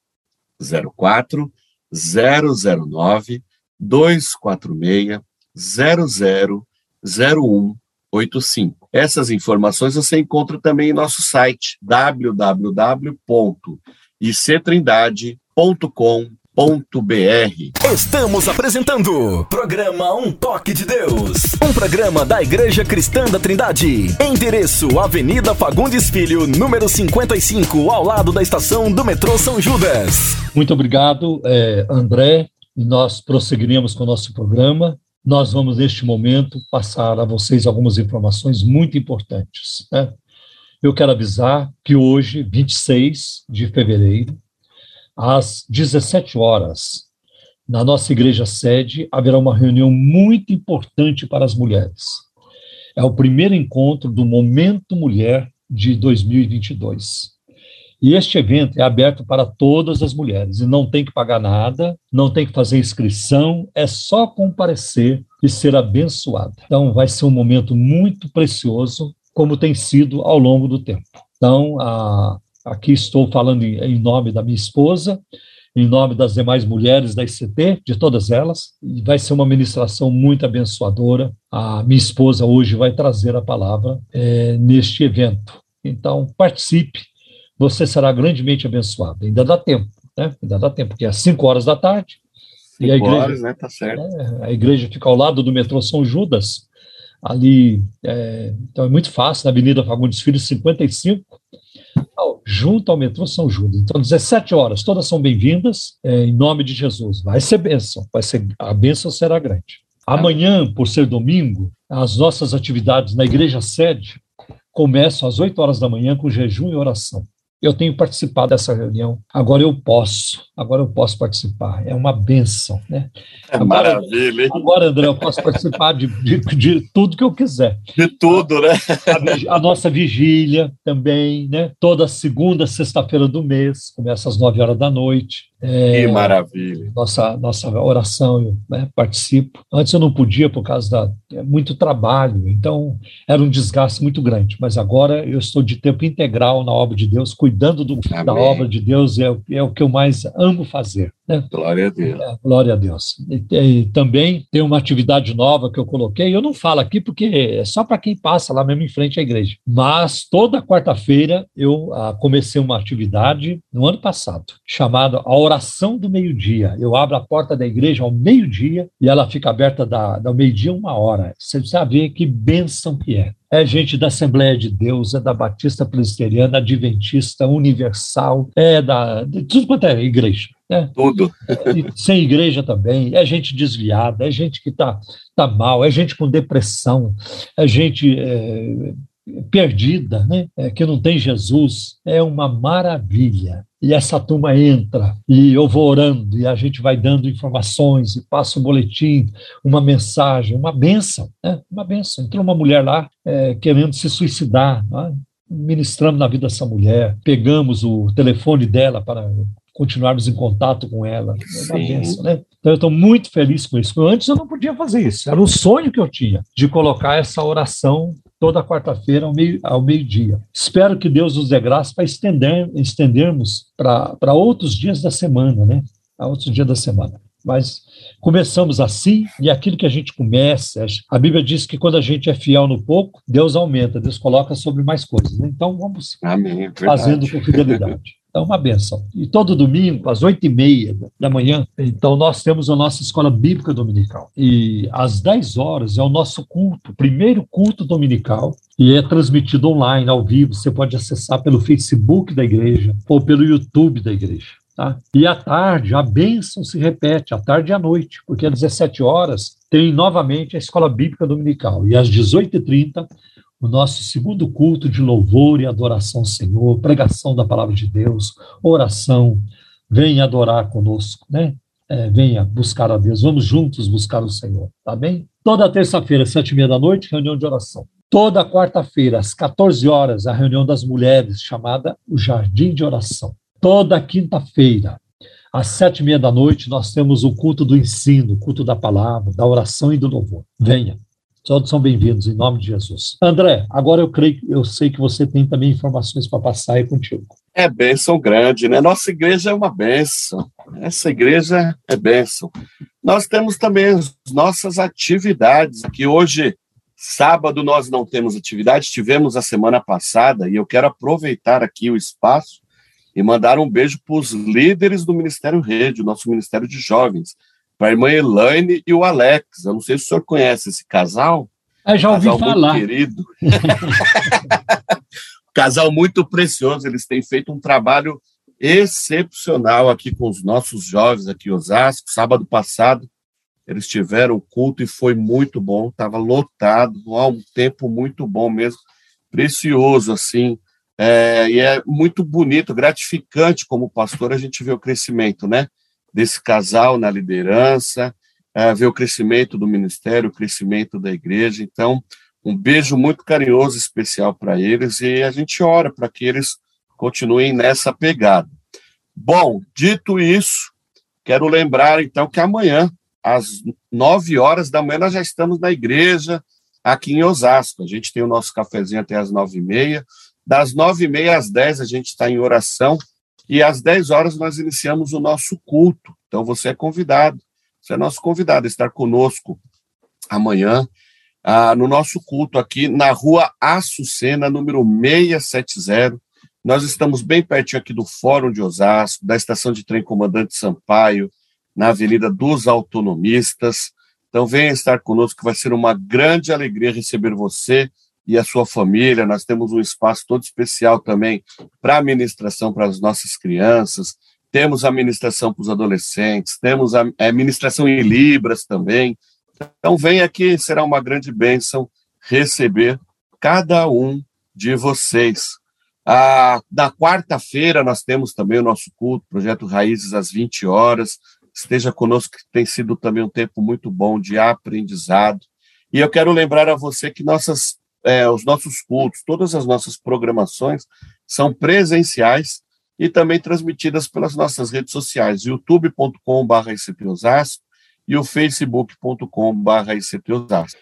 04 009 246 000185. Essas informações você encontra também em nosso site www.ictrindade.com.br ictrindade.com.br Estamos apresentando programa Um Toque de Deus, um programa da Igreja Cristã da Trindade. Endereço: Avenida Fagundes Filho, número 55, ao lado da estação do metrô São Judas. Muito obrigado, é, André. E nós prosseguiremos com o nosso programa. Nós vamos, neste momento, passar a vocês algumas informações muito importantes. Né? Eu quero avisar que hoje, 26 de fevereiro, às 17 horas, na nossa igreja sede, haverá uma reunião muito importante para as mulheres. É o primeiro encontro do Momento Mulher de 2022. E este evento é aberto para todas as mulheres e não tem que pagar nada, não tem que fazer inscrição, é só comparecer e ser abençoada. Então, vai ser um momento muito precioso, como tem sido ao longo do tempo. Então, a, Aqui estou falando em, nome da minha esposa, em nome das demais mulheres da ICT, de todas elas, e vai ser uma ministração muito abençoadora. A minha esposa hoje vai trazer a palavra é, neste evento. Então, participe, você será grandemente abençoado. Ainda dá tempo, né? Ainda dá tempo, porque é às 5 horas da tarde. e a igreja, horas, né? Tá certo. É, a igreja fica ao lado do metrô São Judas, ali, é, então é muito fácil, na Avenida Fagundes Filho, 55, junto ao metrô São Judas. Então, 17 horas, todas são bem-vindas, é, em nome de Jesus. Vai ser bênção, vai ser, a bênção será grande. Amanhã, por ser domingo, as nossas atividades na igreja sede começam às 8 horas da manhã com jejum e oração. Eu tenho participado dessa reunião, agora eu posso, agora eu posso participar, é uma benção, né? É agora, maravilha, hein? Agora, André, eu posso participar de, de, de, tudo que eu quiser. De tudo, né? A, a nossa vigília também, né? Toda segunda, sexta-feira do mês, começa às nove horas da noite. É, que maravilha. Nossa, nossa oração, eu né, participo. Antes eu não podia por causa da é muito trabalho, então era um desgaste muito grande, mas agora eu estou de tempo integral na obra de Deus, cuidando do, da obra de Deus, é, é o que eu mais amo fazer. Né? Glória a Deus. É, glória a Deus. E, e, também tem uma atividade nova que eu coloquei, eu não falo aqui porque é só para quem passa lá mesmo em frente à igreja, mas toda quarta-feira eu ah, comecei uma atividade no ano passado, chamada A Oração do Meio-Dia. Eu abro a porta da igreja ao meio-dia e ela fica aberta da, da meio-dia uma hora. Você precisa ver que bênção que é é gente da Assembleia de Deus, é da Batista Presbiteriana, Adventista, Universal, é da de tudo quanto é igreja. Né? Tudo. E sem igreja também, é gente desviada, é gente que está tá mal, é gente com depressão, é gente é, perdida, né? É, que não tem Jesus. É uma maravilha. E essa turma entra, e eu vou orando, e a gente vai dando informações, e passa um boletim, uma mensagem, uma benção, né? uma benção. Entrou uma mulher lá é, querendo se suicidar, né? ministramos na vida dessa mulher, pegamos o telefone dela para continuarmos em contato com ela. É uma benção, né? Então, eu estou muito feliz com isso. Antes eu não podia fazer isso. Era um sonho que eu tinha de colocar essa oração toda quarta-feira ao meio-dia. Ao meio -dia. Espero que Deus nos dê graça para estender, estendermos para outros dias da semana, né? A outros dias da semana. Mas começamos assim, e aquilo que a gente começa, a Bíblia diz que quando a gente é fiel no pouco, Deus aumenta, Deus coloca sobre mais coisas. Né? Então vamos Amém, é fazendo com fidelidade. É uma benção. E todo domingo, às oito e meia da manhã, então nós temos a nossa escola bíblica dominical. E às dez horas é o nosso culto, primeiro culto dominical, e é transmitido online, ao vivo. Você pode acessar pelo Facebook da igreja ou pelo YouTube da igreja. Tá? E à tarde, a bênção se repete, à tarde e à noite, porque às 17 horas tem novamente a escola bíblica dominical. E às 18h30 o nosso segundo culto de louvor e adoração ao Senhor, pregação da palavra de Deus, oração. Venha adorar conosco, né? É, venha buscar a Deus. Vamos juntos buscar o Senhor, tá bem? Toda terça-feira, sete e meia da noite, reunião de oração. Toda quarta-feira, às 14 horas, a reunião das mulheres, chamada o Jardim de Oração. Toda quinta-feira, às sete e meia da noite, nós temos o culto do ensino, o culto da palavra, da oração e do louvor. Venha. Todos são bem-vindos, em nome de Jesus. André, agora eu creio, eu sei que você tem também informações para passar aí contigo. É bênção grande, né? Nossa igreja é uma bênção. Essa igreja é bênção. Nós temos também as nossas atividades, que hoje, sábado, nós não temos atividade, tivemos a semana passada, e eu quero aproveitar aqui o espaço e mandar um beijo para os líderes do Ministério Rede, o nosso Ministério de Jovens, para a irmã Elaine e o Alex. Eu não sei se o senhor conhece esse casal. Eu já ouvi casal falar. Muito querido. casal muito precioso. Eles têm feito um trabalho excepcional aqui com os nossos jovens aqui em Osasco. Sábado passado, eles tiveram o culto e foi muito bom. Estava lotado, há um tempo muito bom mesmo, precioso, assim. É, e é muito bonito, gratificante como pastor a gente vê o crescimento, né? Desse casal na liderança, é, ver o crescimento do ministério, o crescimento da igreja. Então, um beijo muito carinhoso, especial para eles e a gente ora para que eles continuem nessa pegada. Bom, dito isso, quero lembrar então que amanhã, às nove horas da manhã, nós já estamos na igreja aqui em Osasco. A gente tem o nosso cafezinho até às nove e meia. Das nove e meia às dez a gente está em oração e às dez horas nós iniciamos o nosso culto. Então você é convidado, você é nosso convidado a estar conosco amanhã ah, no nosso culto aqui na rua Açucena, número 670. Nós estamos bem pertinho aqui do Fórum de Osasco, da estação de trem Comandante Sampaio, na Avenida dos Autonomistas. Então venha estar conosco, que vai ser uma grande alegria receber você e a sua família. Nós temos um espaço todo especial também para a ministração para as nossas crianças. Temos a ministração para os adolescentes, temos a ministração em Libras também. Então, venha aqui, será uma grande bênção receber cada um de vocês. Ah, na quarta-feira, nós temos também o nosso culto, Projeto Raízes, às 20 horas. Esteja conosco, que tem sido também um tempo muito bom de aprendizado. E eu quero lembrar a você que nossas, é, os nossos cultos, todas as nossas programações são presenciais e também transmitidas pelas nossas redes sociais, youtube.com.br e o facebook.com.br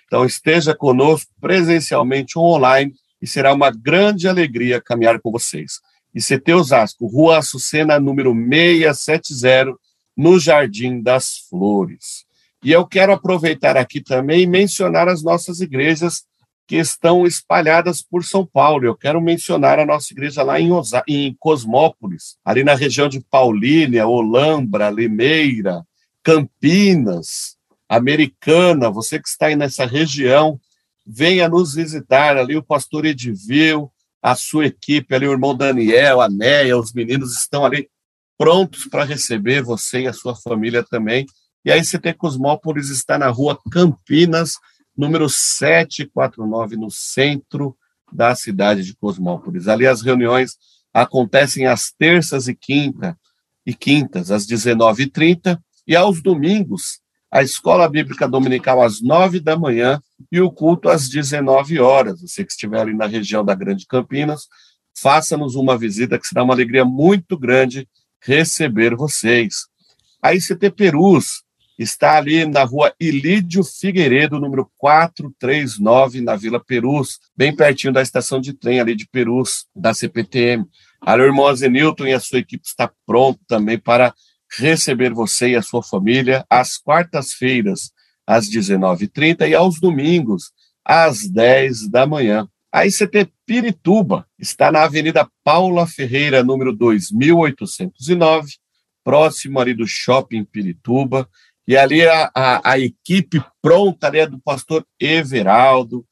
Então esteja conosco presencialmente ou online e será uma grande alegria caminhar com vocês. ICT Osasco, Rua Açucena, número 670, no Jardim das Flores. E eu quero aproveitar aqui também e mencionar as nossas igrejas que estão espalhadas por São Paulo. Eu quero mencionar a nossa igreja lá em, Osa em Cosmópolis, ali na região de Paulínia, Olambra, Limeira, Campinas, Americana, você que está aí nessa região, venha nos visitar ali, o pastor Edivil, a sua equipe ali, o irmão Daniel, a Neia, os meninos estão ali prontos para receber você e a sua família também. E aí CT Cosmópolis está na rua Campinas, número 749, no centro da cidade de Cosmópolis. Ali as reuniões acontecem às terças e quinta e quintas, às 19h30, e aos domingos, a escola bíblica dominical às nove da manhã e o culto às 19 horas. Você que estiver ali na região da Grande Campinas, faça-nos uma visita, que será uma alegria muito grande receber vocês. A ICT Perus está ali na rua Ilídio Figueiredo, número 439, na Vila Perus, bem pertinho da estação de trem ali de Perus, da CPTM. Ali o irmão e a sua equipe está pronto também para receber você e a sua família às quartas-feiras, às 19h30 e aos domingos, às 10 da manhã. A ICT Pirituba está na Avenida Paula Ferreira, número 2809, próximo ali do Shopping Pirituba. E ali a, a, a equipe pronta ali é do pastor Everaldo,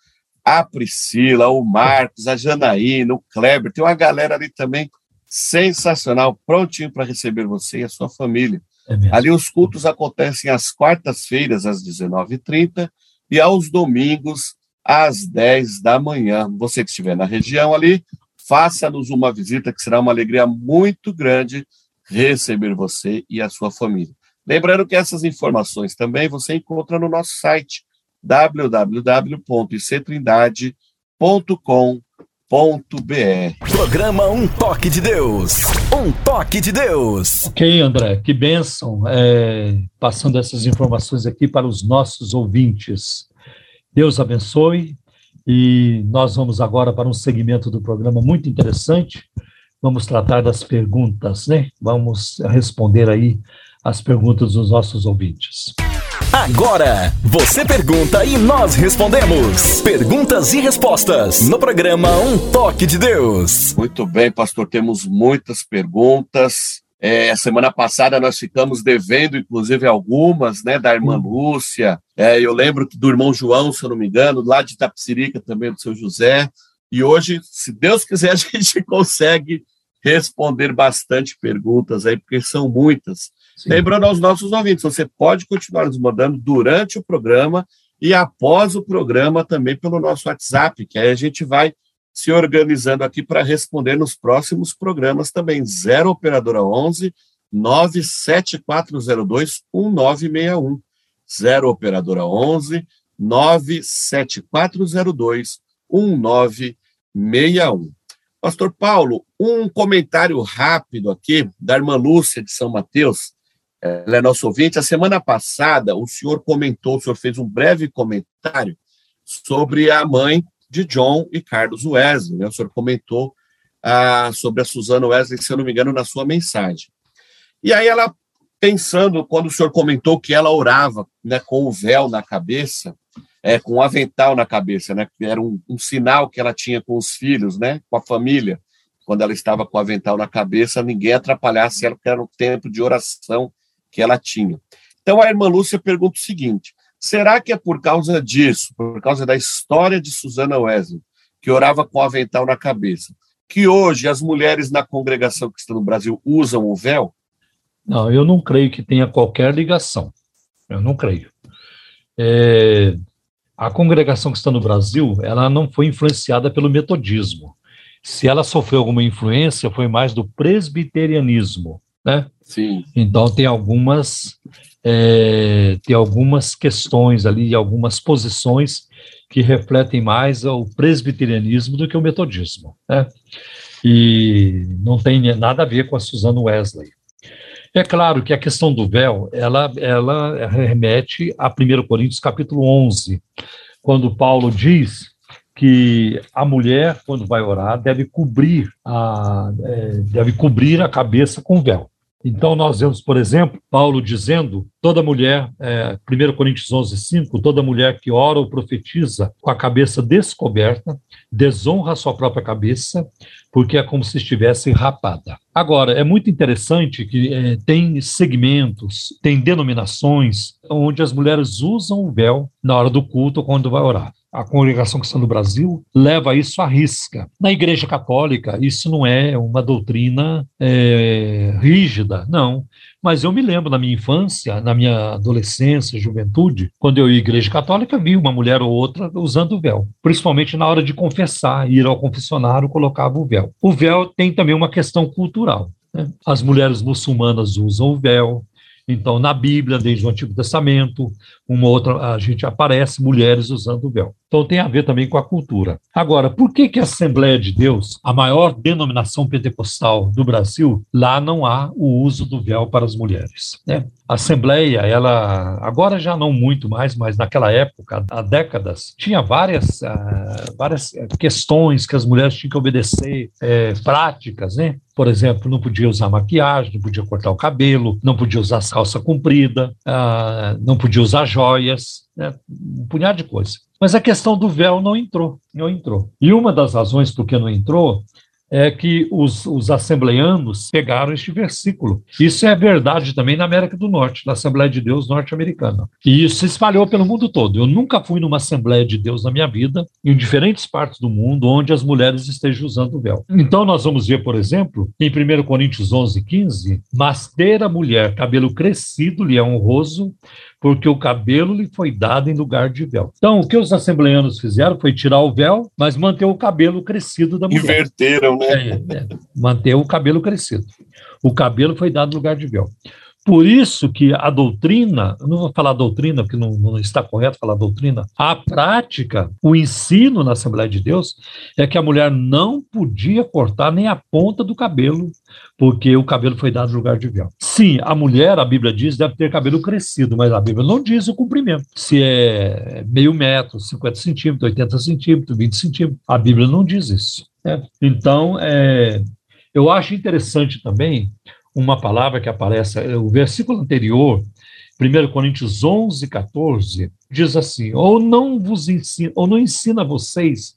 a Priscila, o Marcos, a Janaína, o Kleber. Tem uma galera ali também sensacional, prontinho para receber você e a sua família. É Ali os cultos acontecem às quartas-feiras, às 19h30, e aos domingos, às 10 da manhã. Você que estiver na região ali, faça-nos uma visita, que será uma alegria muito grande receber você e a sua família. Lembrando que essas informações também você encontra no nosso site www.ictrindade.com.br Programa Um Toque de Deus. Um Toque de Deus. Ok, André, que bênção. É, passando essas informações aqui para os nossos ouvintes. Deus abençoe. E nós vamos agora para um segmento do programa muito interessante. Vamos tratar das perguntas, né? Vamos responder aí as perguntas dos nossos ouvintes. Agora, você pergunta e nós respondemos. Perguntas e respostas no programa Um Toque de Deus. Muito bem, pastor, temos muitas perguntas. É, semana passada nós ficamos devendo, inclusive, algumas, né, da irmã Lúcia. É, eu lembro do irmão João, se eu não me engano, lá de Tapsirica também, do seu José. E hoje, se Deus quiser, a gente consegue responder bastante perguntas aí, porque são muitas. Sim. Lembrando aos nossos ouvintes, você pode continuar nos mandando durante o programa e após o programa também pelo nosso WhatsApp, que aí a gente vai se organizando aqui para responder nos próximos programas também. 0 Operadora 11 97402 1961. 0 Operadora 11 97402 1961. Pastor Paulo, um comentário rápido aqui da irmã Lúcia de São Mateus ela é nosso ouvinte. A semana passada, o senhor comentou, o senhor fez um breve comentário sobre a mãe de John e Carlos Wesley. Né? O senhor comentou ah, sobre a Susana Wesley, se eu não me engano, na sua mensagem. E aí ela, pensando, quando o senhor comentou que ela orava né, com o véu na cabeça, é, com o avental na cabeça, né, que era um, um sinal que ela tinha com os filhos, né, com a família, quando ela estava com o avental na cabeça, ninguém atrapalhasse ela, porque era um tempo de oração que ela tinha. Então a irmã Lúcia pergunta o seguinte: será que é por causa disso, por causa da história de Susana Wesley, que orava com o avental na cabeça, que hoje as mulheres na congregação que estão no Brasil usam o véu? Não, eu não creio que tenha qualquer ligação. Eu não creio. É, a congregação que está no Brasil, ela não foi influenciada pelo metodismo. Se ela sofreu alguma influência, foi mais do presbiterianismo, né? Sim. Então tem algumas é, tem algumas questões ali, algumas posições que refletem mais o presbiterianismo do que o metodismo, né? E não tem nada a ver com a Susana Wesley. É claro que a questão do véu, ela, ela remete a 1 Coríntios capítulo 11, quando Paulo diz que a mulher, quando vai orar, deve cobrir a, é, deve cobrir a cabeça com véu. Então, nós vemos, por exemplo, Paulo dizendo: toda mulher, é, 1 Coríntios 11, 5, toda mulher que ora ou profetiza com a cabeça descoberta, desonra a sua própria cabeça, porque é como se estivesse rapada. Agora, é muito interessante que é, tem segmentos, tem denominações onde as mulheres usam o véu na hora do culto quando vai orar a congregação cristã do Brasil leva isso à risca. Na Igreja Católica, isso não é uma doutrina é, rígida, não. Mas eu me lembro na minha infância, na minha adolescência, juventude, quando eu ia à Igreja Católica, vi uma mulher ou outra usando o véu, principalmente na hora de confessar, ir ao confessionário, colocava o véu. O véu tem também uma questão cultural. Né? As mulheres muçulmanas usam o véu, então, na Bíblia, desde o Antigo Testamento, uma outra, a gente aparece mulheres usando o véu. Então, tem a ver também com a cultura. Agora, por que, que a Assembleia de Deus, a maior denominação pentecostal do Brasil, lá não há o uso do véu para as mulheres? Né? A Assembleia, ela, agora já não muito mais, mas naquela época, há décadas, tinha várias, uh, várias questões que as mulheres tinham que obedecer, é, práticas, né? Por exemplo, não podia usar maquiagem, não podia cortar o cabelo, não podia usar calça comprida, uh, não podia usar joias, né? um punhado de coisas. Mas a questão do véu não entrou, não entrou. E uma das razões por que não entrou é que os, os assembleanos pegaram este versículo. Isso é verdade também na América do Norte, na Assembleia de Deus norte-americana. E isso se espalhou pelo mundo todo. Eu nunca fui numa Assembleia de Deus na minha vida, em diferentes partes do mundo, onde as mulheres estejam usando o véu. Então, nós vamos ver, por exemplo, em 1 Coríntios 11, 15, mas ter a mulher cabelo crescido lhe é honroso, porque o cabelo lhe foi dado em lugar de véu. Então, o que os assembleanos fizeram foi tirar o véu, mas manter o cabelo crescido da mulher. Inverteram, né? É, é, manter o cabelo crescido. O cabelo foi dado no lugar de véu. Por isso que a doutrina, não vou falar doutrina, porque não, não, está correto falar doutrina, a prática, o ensino na Assembleia de Deus é que a mulher não podia cortar nem a ponta do cabelo, porque o cabelo foi dado no lugar de véu. Sim, a mulher, a Bíblia diz, deve ter cabelo crescido, mas a Bíblia não diz o comprimento. Se é meio metro, 50 centímetros, 80 centímetros, 20 centímetros, a Bíblia não diz isso. Né? Então, é, eu acho interessante também uma palavra que aparece, o versículo anterior, 1 Coríntios 11, 14, diz assim: ou não vos ensina, ou não ensina a vocês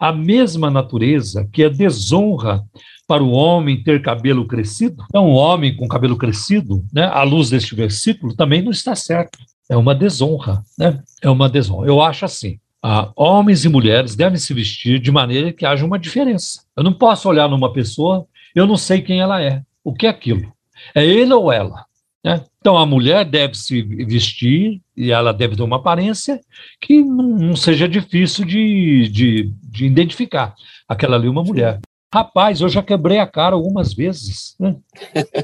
a mesma natureza que é desonra para o homem ter cabelo crescido? Então, um homem com cabelo crescido, né, à luz deste versículo, também não está certo. É uma desonra, né? É uma desonra. Eu acho assim. Ah, homens e mulheres devem se vestir de maneira que haja uma diferença. Eu não posso olhar numa pessoa, eu não sei quem ela é. O que é aquilo? É ele ou ela? Né? Então, a mulher deve se vestir e ela deve ter uma aparência que não, não seja difícil de, de, de, identificar. Aquela ali é uma mulher. Rapaz, eu já quebrei a cara algumas vezes. Né?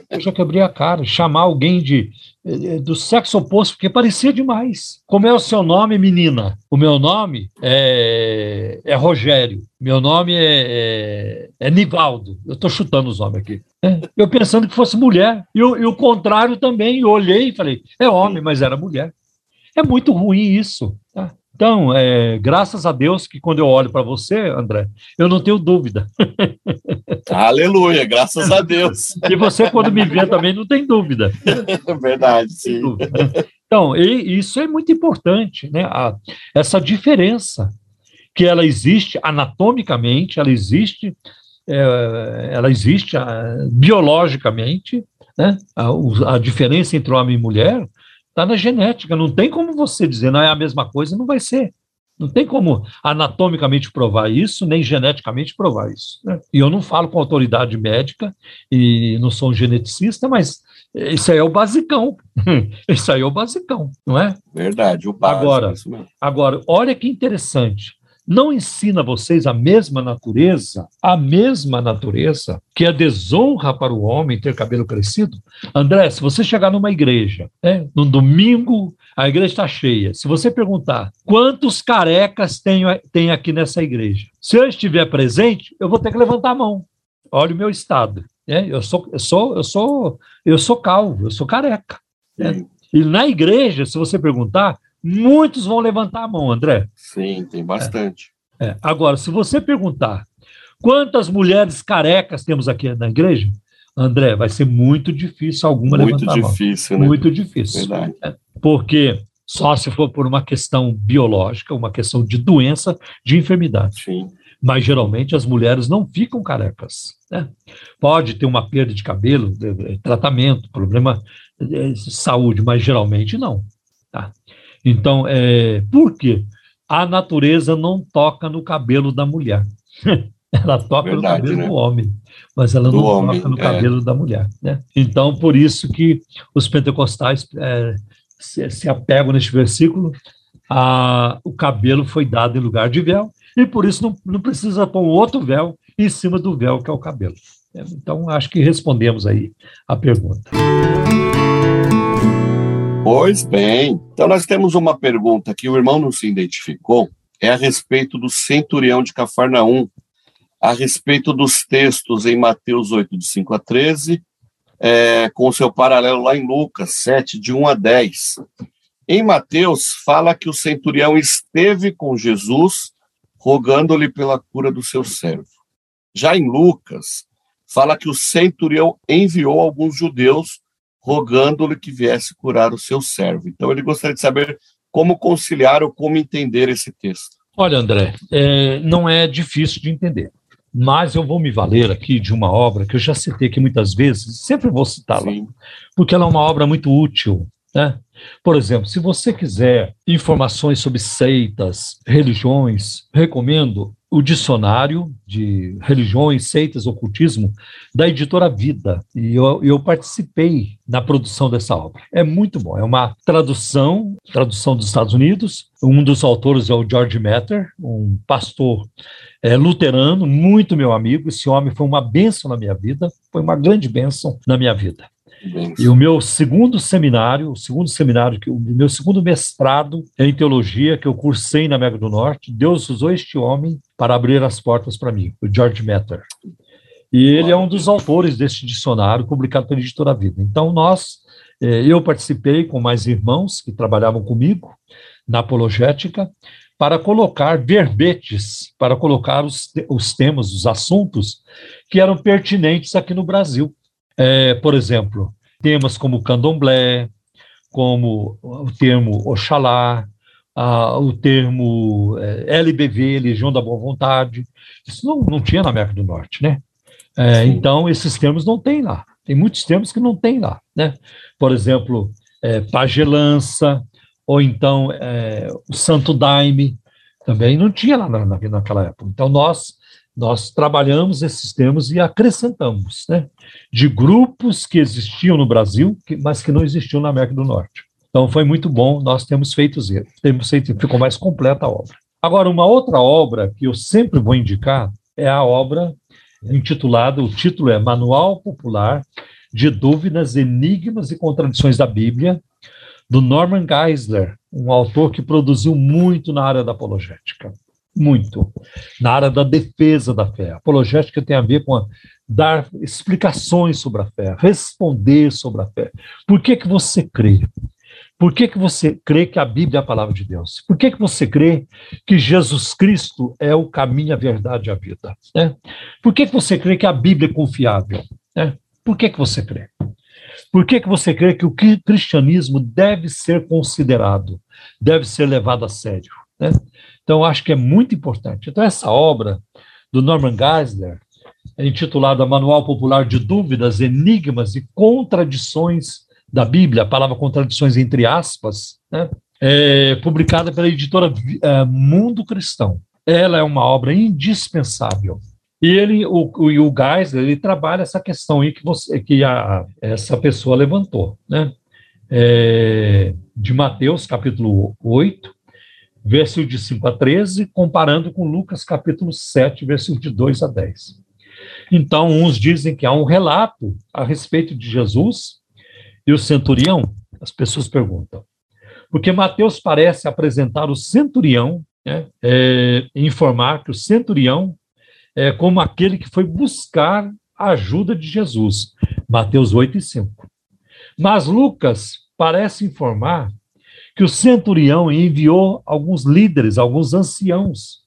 Eu já quebrei a cara. Chamar alguém de eh, do sexo oposto, porque parecia demais. Como é o seu nome, menina? O meu nome é, é Rogério. Meu nome é, é, é Nivaldo. Eu estou chutando os nomes aqui. É. Eu pensando que fosse mulher. E, e o contrário também. Eu olhei e falei, é homem, mas era mulher. É muito ruim isso. Então, é, graças a Deus que quando eu olho para você, André, eu não tenho dúvida. Aleluia, graças a Deus. E você, quando me vê, também não tem dúvida. Verdade, sim. Dúvida. Então, isso é muito importante, né? A, essa diferença que ela existe anatomicamente, ela existe, é, ela existe a, biologicamente, né? A, a diferença entre homem e mulher Está na genética. Não tem como você dizer não é a mesma coisa, não vai ser. Não tem como anatomicamente provar isso, nem geneticamente provar isso. Né? E eu não falo com autoridade médica e não sou um geneticista, mas isso aí é o basicão. isso aí é o basicão, não é? Verdade, o básico. Agora, agora olha que interessante não ensina vocês a mesma natureza, a mesma natureza, que é desonra para o homem ter cabelo crescido? André, se você chegar numa igreja, né, no domingo, a igreja está cheia, se você perguntar quantos carecas tem, tem aqui nessa igreja, se eu estiver presente, eu vou ter que levantar a mão. Olha o meu estado. Né? Eu, sou, eu, sou, eu, sou, eu sou calvo, eu sou careca. Né? E na igreja, se você perguntar, Muitos vão levantar a mão, André. Sim, tem bastante. É. É. Agora, se você perguntar quantas mulheres carecas temos aqui na igreja, André, vai ser muito difícil alguma muito levantar difícil, a mão. Muito difícil, né? Muito difícil. É. Porque só se for por uma questão biológica, uma questão de doença, de enfermidade. Sim. Mas geralmente as mulheres não ficam carecas. Né? Pode ter uma perda de cabelo, tratamento, problema de saúde, mas geralmente não. Então, é, por quê? A natureza não toca no cabelo da mulher. ela toca Verdade, no cabelo né? do homem, mas ela do não homem, toca no é. cabelo da mulher. Né? Então, por isso que os pentecostais é, se, se, apegam neste versículo, a, o cabelo foi dado em lugar de véu, e por isso não, não precisa pôr outro véu em cima do véu que é o cabelo. Então, acho que respondemos aí a pergunta. Pois bem. Então, nós temos uma pergunta que o irmão não se identificou, é a respeito do centurião de Cafarnaum, a respeito dos textos em Mateus 8, de 5 a 13, é, com seu paralelo lá em Lucas 7, de 1 a 10. Em Mateus, fala que o centurião esteve com Jesus, rogando-lhe pela cura do seu servo. Já em Lucas, fala que o centurião enviou alguns judeus rogando-lhe que viesse curar o seu servo. Então, ele gostaria de saber como conciliar ou como entender esse texto. Olha, André, é, não é difícil de entender, mas eu vou me valer aqui de uma obra que eu já citei aqui muitas vezes, sempre vou citá-la, porque ela é uma obra muito útil. Né? Por exemplo, se você quiser informações sobre seitas, religiões, recomendo o dicionário de religiões, seitas, ocultismo da editora Vida. E eu, eu, participei na produção dessa obra. É muito bom. É uma tradução, tradução dos Estados Unidos. Um dos autores é o George Metter, um pastor é, luterano, muito meu amigo. Esse homem foi uma bênção na minha vida, foi uma grande bênção na minha vida. E o meu segundo seminário, o segundo seminário, o meu segundo mestrado em teologia que eu cursei na América do Norte, Deus usou este homem para abrir as portas para mim, o George Metter. E ele é um dos autores deste dicionário publicado pela Editora Vida. Então nós, eh, eu participei com mais irmãos que trabalhavam comigo na apologética para colocar verbetes, para colocar os, os temas, os assuntos que eram pertinentes aqui no Brasil. É, por exemplo, temas como candomblé, como o termo Oxalá, ah, o termo é, LBV, Legião da Boa Vontade. Isso não, não tinha na América do Norte, né? É, então, esses termos não tem lá. Tem muitos termos que não tem lá, né? Por exemplo, é, pagelança, ou então é, o santo daime, também não tinha lá na, naquela época. Então, nós nós trabalhamos esses termos e acrescentamos, né, de grupos que existiam no Brasil, que, mas que não existiam na América do Norte. Então foi muito bom, nós temos feito temos feito, ficou mais completa a obra. Agora, uma outra obra que eu sempre vou indicar é a obra intitulada, o título é Manual Popular de Dúvidas, Enigmas e Contradições da Bíblia, do Norman Geisler, um autor que produziu muito na área da apologética. Muito. Na área da defesa da fé. A apologética tem a ver com a, dar explicações sobre a fé, responder sobre a fé. Por que, que você crê? Por que, que você crê que a Bíblia é a palavra de Deus? Por que, que você crê que Jesus Cristo é o caminho, a verdade e a vida? Né? Por que, que você crê que a Bíblia é confiável? Né? Por que, que você crê? Por que, que você crê que o cristianismo deve ser considerado, deve ser levado a sério? Né? Então, acho que é muito importante. Então, essa obra do Norman Geisler, é intitulada Manual Popular de Dúvidas, Enigmas e Contradições da Bíblia, a palavra contradições entre aspas, né? é publicada pela editora é, Mundo Cristão. Ela é uma obra indispensável e ele, o, o, o Geisler, ele trabalha essa questão aí que, você, que a, essa pessoa levantou, né? É, de Mateus, capítulo 8, versículo de 5 a 13, comparando com Lucas, capítulo 7, versículo de 2 a 10. Então, uns dizem que há um relato a respeito de Jesus e o centurião. As pessoas perguntam. Porque Mateus parece apresentar o centurião, né, é, informar que o centurião é, como aquele que foi buscar a ajuda de Jesus. Mateus 8 e 5. Mas Lucas parece informar que o centurião enviou alguns líderes, alguns anciãos,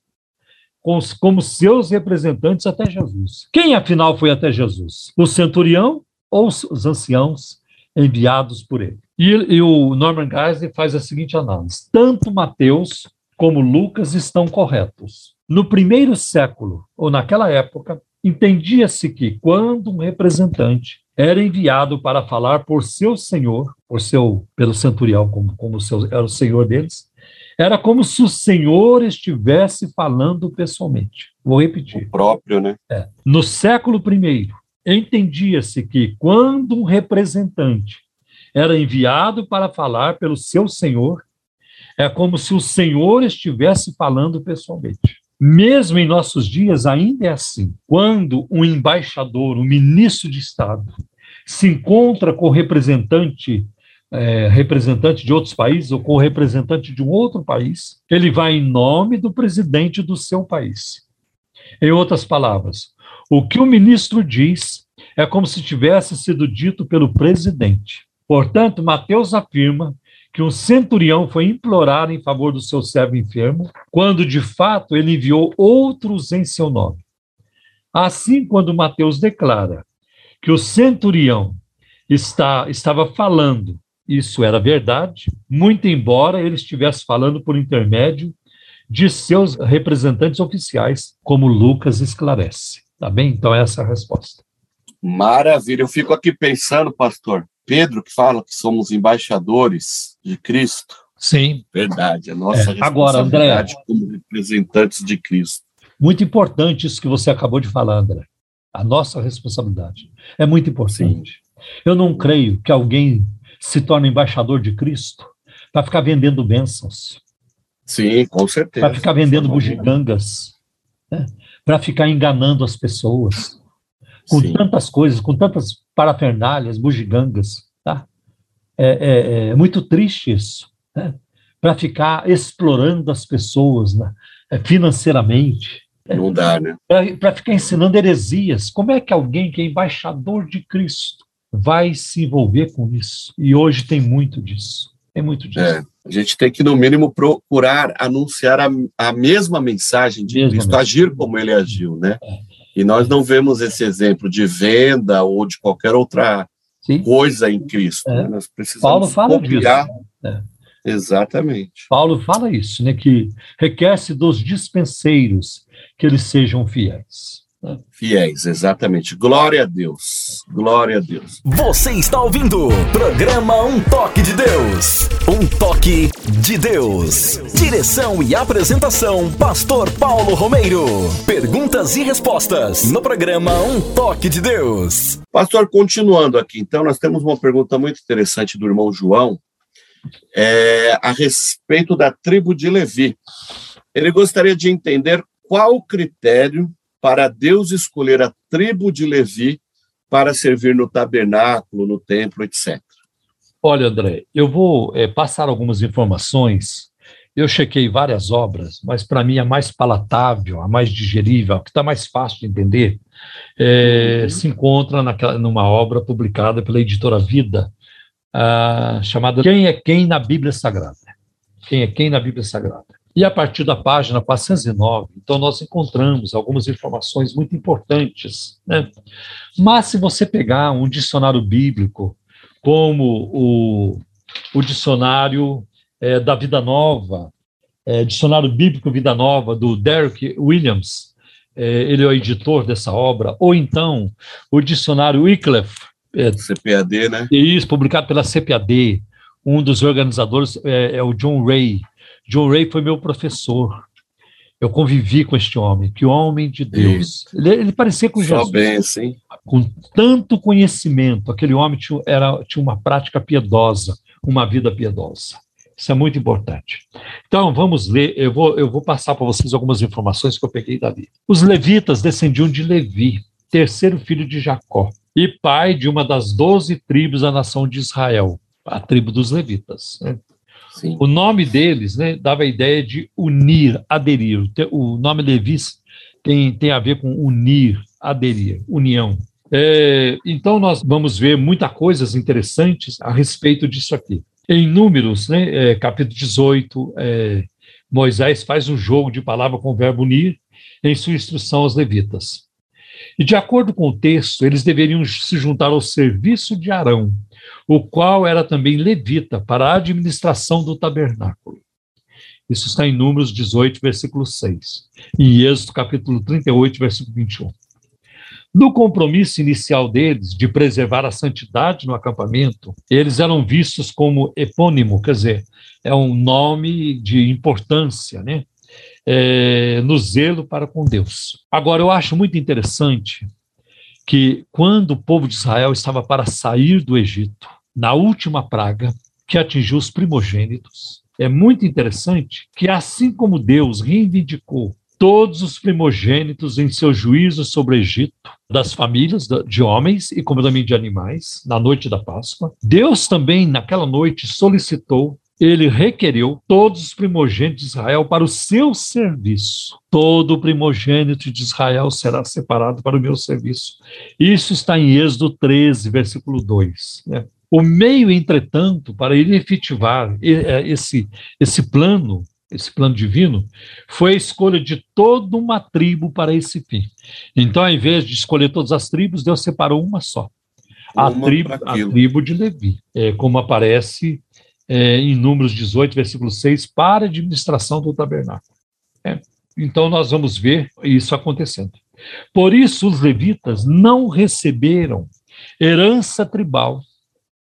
como seus representantes até Jesus. Quem, afinal, foi até Jesus? O centurião ou os anciãos enviados por ele? E, e o Norman Geisler faz a seguinte análise: tanto Mateus como Lucas estão corretos. No primeiro século, ou naquela época, entendia-se que quando um representante era enviado para falar por seu senhor, por seu, pelo centurião, como, como seu, era o senhor deles, era como se o senhor estivesse falando pessoalmente. Vou repetir. O próprio, né? É. No século I, entendia-se que quando um representante era enviado para falar pelo seu senhor, é como se o senhor estivesse falando pessoalmente. Mesmo em nossos dias, ainda é assim. Quando um embaixador, um ministro de Estado, se encontra com representante, é, representante de outros países ou com representante de um outro país, ele vai em nome do presidente do seu país. Em outras palavras, o que o ministro diz é como se tivesse sido dito pelo presidente. Portanto, Mateus afirma que um centurião foi implorar em favor do seu servo enfermo, quando de fato ele enviou outros em seu nome. Assim, quando Mateus declara que o centurião está, estava falando, isso era verdade, muito embora ele estivesse falando por intermédio de seus representantes oficiais, como Lucas esclarece. Tá bem? Então, essa é a resposta. Maravilha. Eu fico aqui pensando, pastor, Pedro que fala que somos embaixadores de Cristo. Sim. Verdade, a nossa é. Agora, André, como representantes de Cristo. Muito importante isso que você acabou de falar, André. A nossa responsabilidade é muito importante. Sim. Eu não creio que alguém se torne embaixador de Cristo para ficar vendendo bênçãos. Sim, com certeza. Para ficar vendendo bugigangas, né? Para ficar enganando as pessoas com Sim. tantas coisas, com tantas parafernálias, bugigangas, tá? É, é, é muito triste isso, né? Para ficar explorando as pessoas né? financeiramente. Não dá, né? Para ficar ensinando heresias. Como é que alguém que é embaixador de Cristo vai se envolver com isso? E hoje tem muito disso. Tem muito disso. A gente tem que, no mínimo, procurar anunciar a, a mesma mensagem de mesma Cristo, mensagem. agir como ele agiu, né? É. E nós não vemos esse exemplo de venda ou de qualquer outra Sim. coisa em Cristo. É. Né? Nós precisamos Paulo fala confiar. disso. É. Exatamente. Paulo fala isso, né? Que requer-se dos dispenseiros que eles sejam fiéis. Fiéis, exatamente. Glória a Deus. Glória a Deus. Você está ouvindo o programa Um Toque de Deus. Um toque de Deus. Direção e apresentação: Pastor Paulo Romeiro. Perguntas e respostas no programa Um Toque de Deus. Pastor, continuando aqui, então, nós temos uma pergunta muito interessante do irmão João é, a respeito da tribo de Levi. Ele gostaria de entender qual o critério para Deus escolher a tribo de Levi para servir no tabernáculo, no templo, etc. Olha, André, eu vou é, passar algumas informações. Eu chequei várias obras, mas para mim a mais palatável, a mais digerível, a que está mais fácil de entender, é, uhum. se encontra naquela, numa obra publicada pela editora Vida, uh, chamada Quem é Quem na Bíblia Sagrada. Quem é Quem na Bíblia Sagrada. E a partir da página 409, então nós encontramos algumas informações muito importantes. Né? Mas se você pegar um dicionário bíblico, como o, o dicionário é, da Vida Nova, é, dicionário bíblico Vida Nova, do Derek Williams, é, ele é o editor dessa obra, ou então o dicionário Wycliffe. É, CPAD, né? Isso, publicado pela CPAD. Um dos organizadores é, é o John Ray. John Ray foi meu professor. Eu convivi com este homem, que homem de Deus. Ele, ele, parecia com Só Jesus. Bem, sim. Com tanto conhecimento, aquele homem tinha, era, tinha uma prática piedosa, uma vida piedosa. Isso é muito importante. Então, vamos ler, eu vou, eu vou passar para vocês algumas informações que eu peguei dali. Os levitas descendiam de Levi, terceiro filho de Jacó, e pai de uma das doze tribos da nação de Israel, a tribo dos levitas. Né? Sim. O nome deles né, dava a ideia de unir, aderir. O nome Levis tem, tem a ver com unir, aderir, união. É, então, nós vamos ver muitas coisas interessantes a respeito disso aqui. Em Números, né, é, capítulo 18, é, Moisés faz um jogo de palavra com o verbo unir em sua instrução aos levitas. E, de acordo com o texto, eles deveriam se juntar ao serviço de Arão, o qual era também levita para a administração do tabernáculo. Isso está em Números 18, versículo 6, e Êxodo capítulo 38, versículo 21. No compromisso inicial deles de preservar a santidade no acampamento, eles eram vistos como epônimo, quer dizer, é um nome de importância, né? É, no zelo para com Deus. Agora, eu acho muito interessante que quando o povo de Israel estava para sair do Egito, na última praga que atingiu os primogênitos, é muito interessante que, assim como Deus reivindicou todos os primogênitos em seu juízo sobre o Egito, das famílias de homens e como também de animais, na noite da Páscoa, Deus também, naquela noite, solicitou ele requeriu todos os primogênitos de Israel para o seu serviço. Todo primogênito de Israel será separado para o meu serviço. Isso está em Êxodo 13, versículo 2. Né? O meio, entretanto, para ele efetivar é, esse, esse plano, esse plano divino, foi a escolha de toda uma tribo para esse fim. Então, ao invés de escolher todas as tribos, Deus separou uma só. A, tribo, a tribo de Levi, é, como aparece é, em Números 18, versículo 6, para a administração do tabernáculo. É, então, nós vamos ver isso acontecendo. Por isso, os levitas não receberam herança tribal,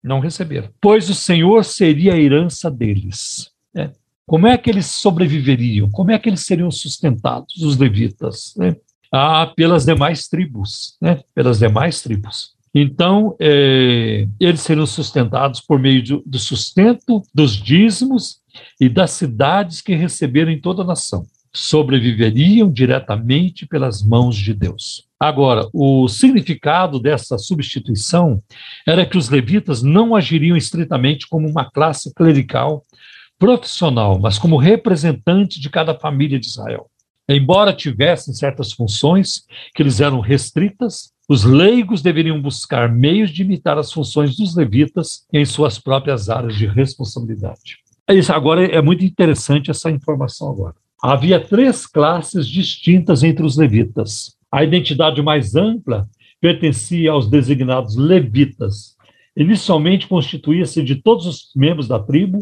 não receberam, pois o Senhor seria a herança deles. É. Como é que eles sobreviveriam? Como é que eles seriam sustentados, os levitas? Né? Ah, pelas demais tribos, né? pelas demais tribos. Então, é, eles seriam sustentados por meio do sustento dos dízimos e das cidades que receberam em toda a nação. Sobreviveriam diretamente pelas mãos de Deus. Agora, o significado dessa substituição era que os levitas não agiriam estritamente como uma classe clerical profissional, mas como representante de cada família de Israel. Embora tivessem certas funções que lhes eram restritas, os leigos deveriam buscar meios de imitar as funções dos levitas em suas próprias áreas de responsabilidade. Isso agora é muito interessante essa informação agora. Havia três classes distintas entre os levitas. A identidade mais ampla pertencia aos designados levitas, inicialmente constituía-se de todos os membros da tribo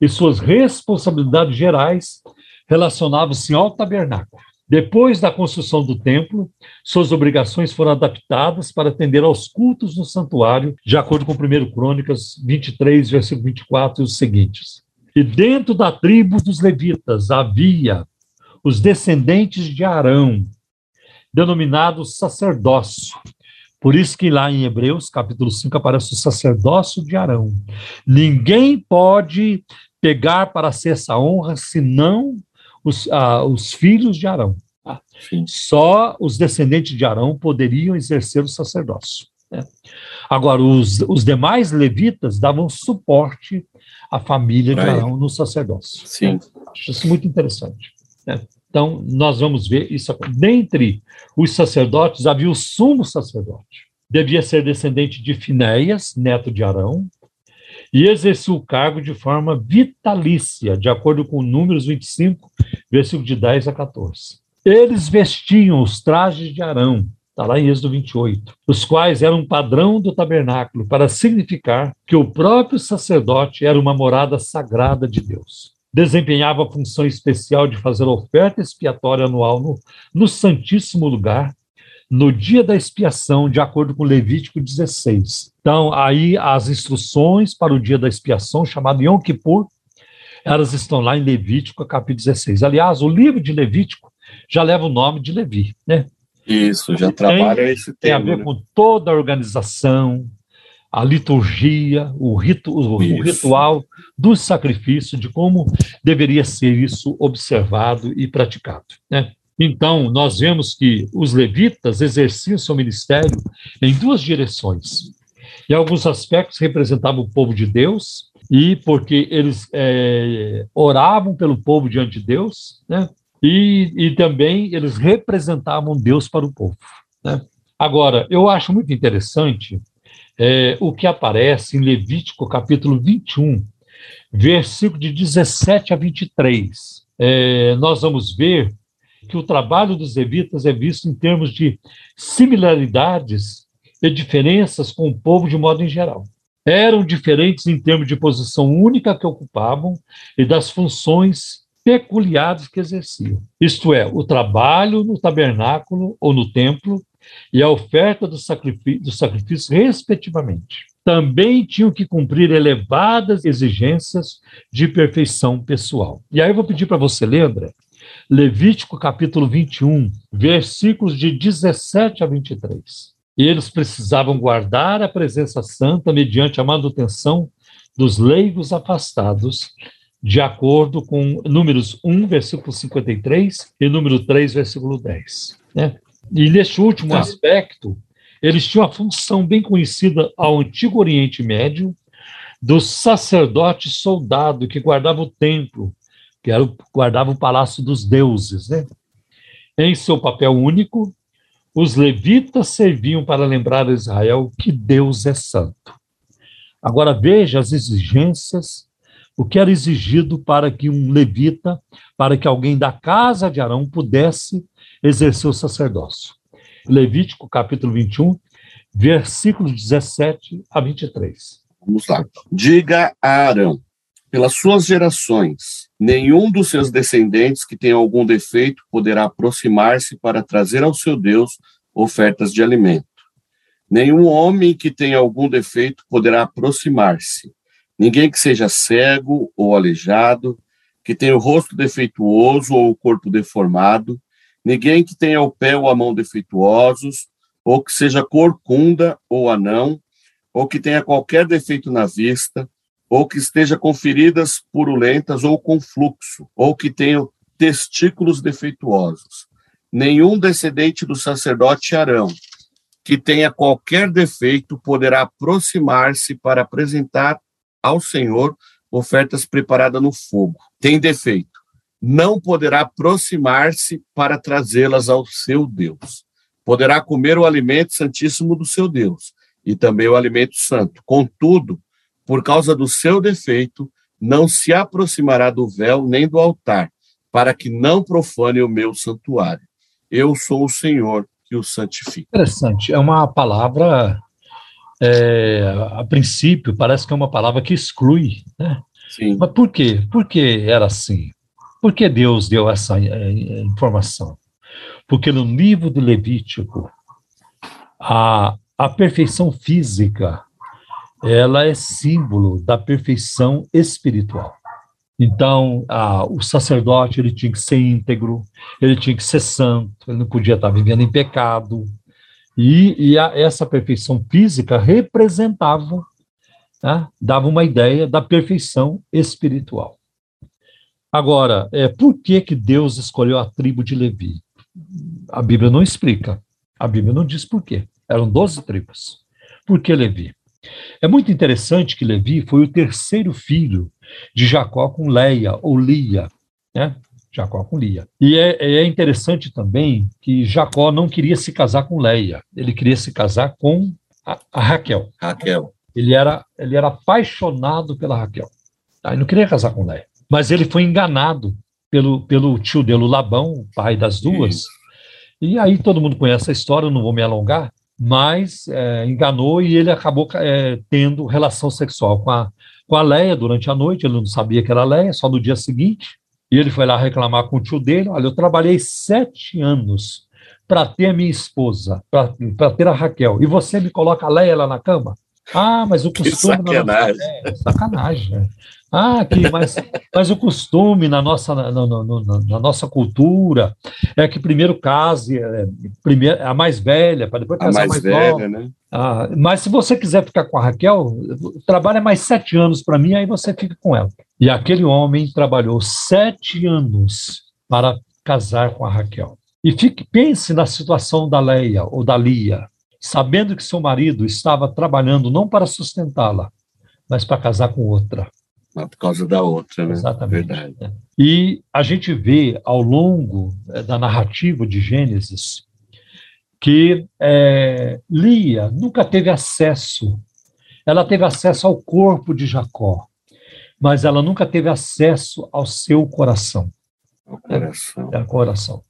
e suas responsabilidades gerais relacionavam-se ao tabernáculo. Depois da construção do templo, suas obrigações foram adaptadas para atender aos cultos no santuário, de acordo com 1 Crônicas 23, versículo 24 e os seguintes. E dentro da tribo dos levitas havia os descendentes de Arão, denominados sacerdócio. Por isso que lá em Hebreus, capítulo 5, aparece o sacerdócio de Arão. Ninguém pode pegar para si essa honra senão os, ah, os filhos de Arão. Ah, só os descendentes de Arão poderiam exercer o sacerdócio. Né? Agora, os, os demais levitas davam suporte à família de Arão no sacerdócio. Sim. Acho isso muito interessante. Né? Então, nós vamos ver isso. Dentre os sacerdotes, havia o sumo sacerdote. Devia ser descendente de Finéias, neto de Arão, e exerceu o cargo de forma vitalícia, de acordo com Números 25, versículo de 10 a 14. Eles vestiam os trajes de Arão, está lá em Êxodo 28, os quais eram um padrão do tabernáculo, para significar que o próprio sacerdote era uma morada sagrada de Deus. Desempenhava a função especial de fazer oferta expiatória anual no, no Santíssimo Lugar, no dia da expiação, de acordo com Levítico 16. Então, aí as instruções para o dia da expiação, chamado Yom Kippur, elas estão lá em Levítico, capítulo 16. Aliás, o livro de Levítico já leva o nome de Levi, né? Isso, já trabalha tem, esse tema. Tem a ver né? com toda a organização, a liturgia, o, ritu, o, o ritual do sacrifício, de como deveria ser isso observado e praticado. Né? Então, nós vemos que os levitas exerciam seu ministério em duas direções. Em alguns aspectos, representavam o povo de Deus, e porque eles é, oravam pelo povo diante de Deus, né? E, e também eles representavam Deus para o povo. Né? Agora, eu acho muito interessante é, o que aparece em Levítico capítulo 21, versículo de 17 a 23. É, nós vamos ver que o trabalho dos levitas é visto em termos de similaridades e diferenças com o povo de modo em geral. Eram diferentes em termos de posição única que ocupavam e das funções peculiares que exerciam. Isto é, o trabalho no tabernáculo ou no templo e a oferta do sacrifício, do sacrifício respectivamente. Também tinham que cumprir elevadas exigências de perfeição pessoal. E aí eu vou pedir para você André, Levítico capítulo 21, versículos de 17 a 23. E eles precisavam guardar a presença santa mediante a manutenção dos leigos afastados, de acordo com números 1, versículo 53 e número 3, versículo 10. Né? E neste último tá. aspecto, eles tinham a função bem conhecida ao Antigo Oriente Médio do sacerdote soldado que guardava o templo que era, guardava o palácio dos deuses. Né? Em seu papel único, os levitas serviam para lembrar a Israel que Deus é santo. Agora veja as exigências, o que era exigido para que um levita, para que alguém da casa de Arão pudesse exercer o sacerdócio. Levítico capítulo 21, versículos 17 a 23. Vamos lá. Diga a Arão: pelas suas gerações, nenhum dos seus descendentes que tenha algum defeito poderá aproximar-se para trazer ao seu Deus ofertas de alimento. Nenhum homem que tenha algum defeito poderá aproximar-se. Ninguém que seja cego ou aleijado, que tenha o rosto defeituoso ou o corpo deformado, ninguém que tenha o pé ou a mão defeituosos, ou que seja corcunda ou anão, ou que tenha qualquer defeito na vista, ou que esteja com feridas purulentas ou com fluxo, ou que tenha testículos defeituosos. Nenhum descendente do sacerdote Arão que tenha qualquer defeito poderá aproximar-se para apresentar ao Senhor ofertas preparadas no fogo. Tem defeito. Não poderá aproximar-se para trazê-las ao seu Deus. Poderá comer o alimento santíssimo do seu Deus e também o alimento santo. Contudo, por causa do seu defeito, não se aproximará do véu nem do altar, para que não profane o meu santuário. Eu sou o Senhor que o santifica. Interessante, é uma palavra é, a princípio, parece que é uma palavra que exclui, né? Sim. Mas por quê? Por que era assim? Por que Deus deu essa é, informação? Porque no livro do Levítico, a, a perfeição física, ela é símbolo da perfeição espiritual. Então, a, o sacerdote ele tinha que ser íntegro, ele tinha que ser santo, ele não podia estar vivendo em pecado. E, e a, essa perfeição física representava, né, dava uma ideia da perfeição espiritual. Agora, é, por que, que Deus escolheu a tribo de Levi? A Bíblia não explica. A Bíblia não diz por quê. Eram 12 tribos. Por que Levi? É muito interessante que Levi foi o terceiro filho de Jacó com Leia, ou Lia, né? Jacó com Lia. E é, é, interessante também que Jacó não queria se casar com Leia, ele queria se casar com a, a Raquel. Raquel. Ele era, ele era apaixonado pela Raquel. Tá? Ele não queria casar com Leia. Mas ele foi enganado pelo, pelo tio dele, Labão, pai das duas. Isso. E aí todo mundo conhece a história, não vou me alongar, mas é, enganou e ele acabou é, tendo relação sexual com a, com a Leia durante a noite, ele não sabia que era Leia, só no dia seguinte, e ele foi lá reclamar com o tio dele, olha, eu trabalhei sete anos para ter a minha esposa, para ter a Raquel, e você me coloca a Leia lá na cama? Ah, mas o costume... Que sacanagem. Nossa... É, sacanagem, né? Ah, que, mas, mas o costume na nossa, na, na, na, na nossa cultura é que primeiro case é, primeiro, a mais velha, para depois casar a mais, mais velha, nova. né? Ah, mas se você quiser ficar com a Raquel, trabalha mais sete anos para mim, aí você fica com ela. E aquele homem trabalhou sete anos para casar com a Raquel. E fique, pense na situação da Leia ou da Lia, sabendo que seu marido estava trabalhando não para sustentá-la, mas para casar com outra por causa da outra, né? Exatamente. Verdade. E a gente vê ao longo é, da narrativa de Gênesis que é, Lia nunca teve acesso, ela teve acesso ao corpo de Jacó, mas ela nunca teve acesso ao seu coração. Ao coração. Coração.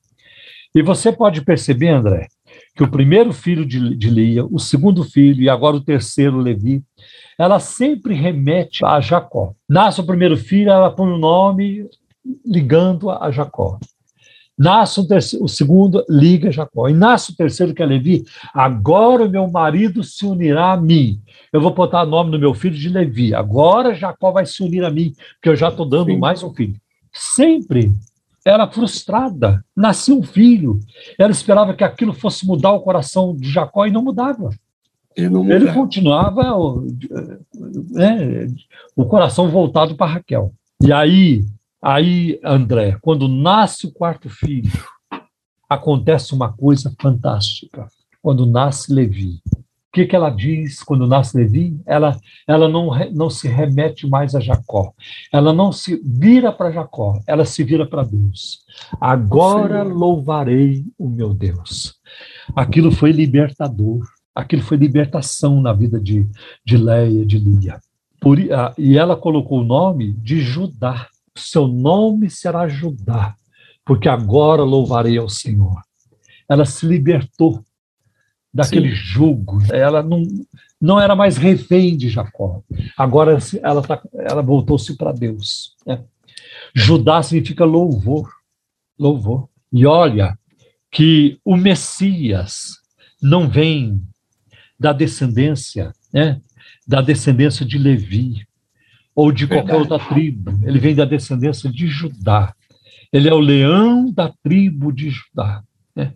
E você pode perceber, André, que o primeiro filho de, de Lia, o segundo filho e agora o terceiro, Levi, ela sempre remete a Jacó. Nasce o primeiro filho, ela põe o nome ligando a Jacó. Nasce o, terceiro, o segundo, liga Jacó. E nasce o terceiro, que é Levi. Agora o meu marido se unirá a mim. Eu vou botar o nome do meu filho de Levi. Agora Jacó vai se unir a mim, porque eu já estou dando Sim. mais um filho. Sempre era frustrada. Nascia um filho. Ela esperava que aquilo fosse mudar o coração de Jacó e não mudava. Não Ele continuava né, o coração voltado para Raquel. E aí, aí, André, quando nasce o quarto filho, acontece uma coisa fantástica. Quando nasce Levi, o que, que ela diz quando nasce Levi? Ela, ela não, não se remete mais a Jacó. Ela não se vira para Jacó, ela se vira para Deus. Agora Sim. louvarei o meu Deus. Aquilo foi libertador. Aquilo foi libertação na vida de, de Leia, de Lia. Por, e ela colocou o nome de Judá. Seu nome será Judá, porque agora louvarei ao Senhor. Ela se libertou daquele Sim. jugo. Ela não, não era mais refém de Jacó. Agora ela, tá, ela voltou-se para Deus. Né? Judá significa louvor. Louvor. E olha que o Messias não vem da descendência, né? da descendência de Levi ou de qualquer Verdade. outra tribo. Ele vem da descendência de Judá. Ele é o leão da tribo de Judá. Né?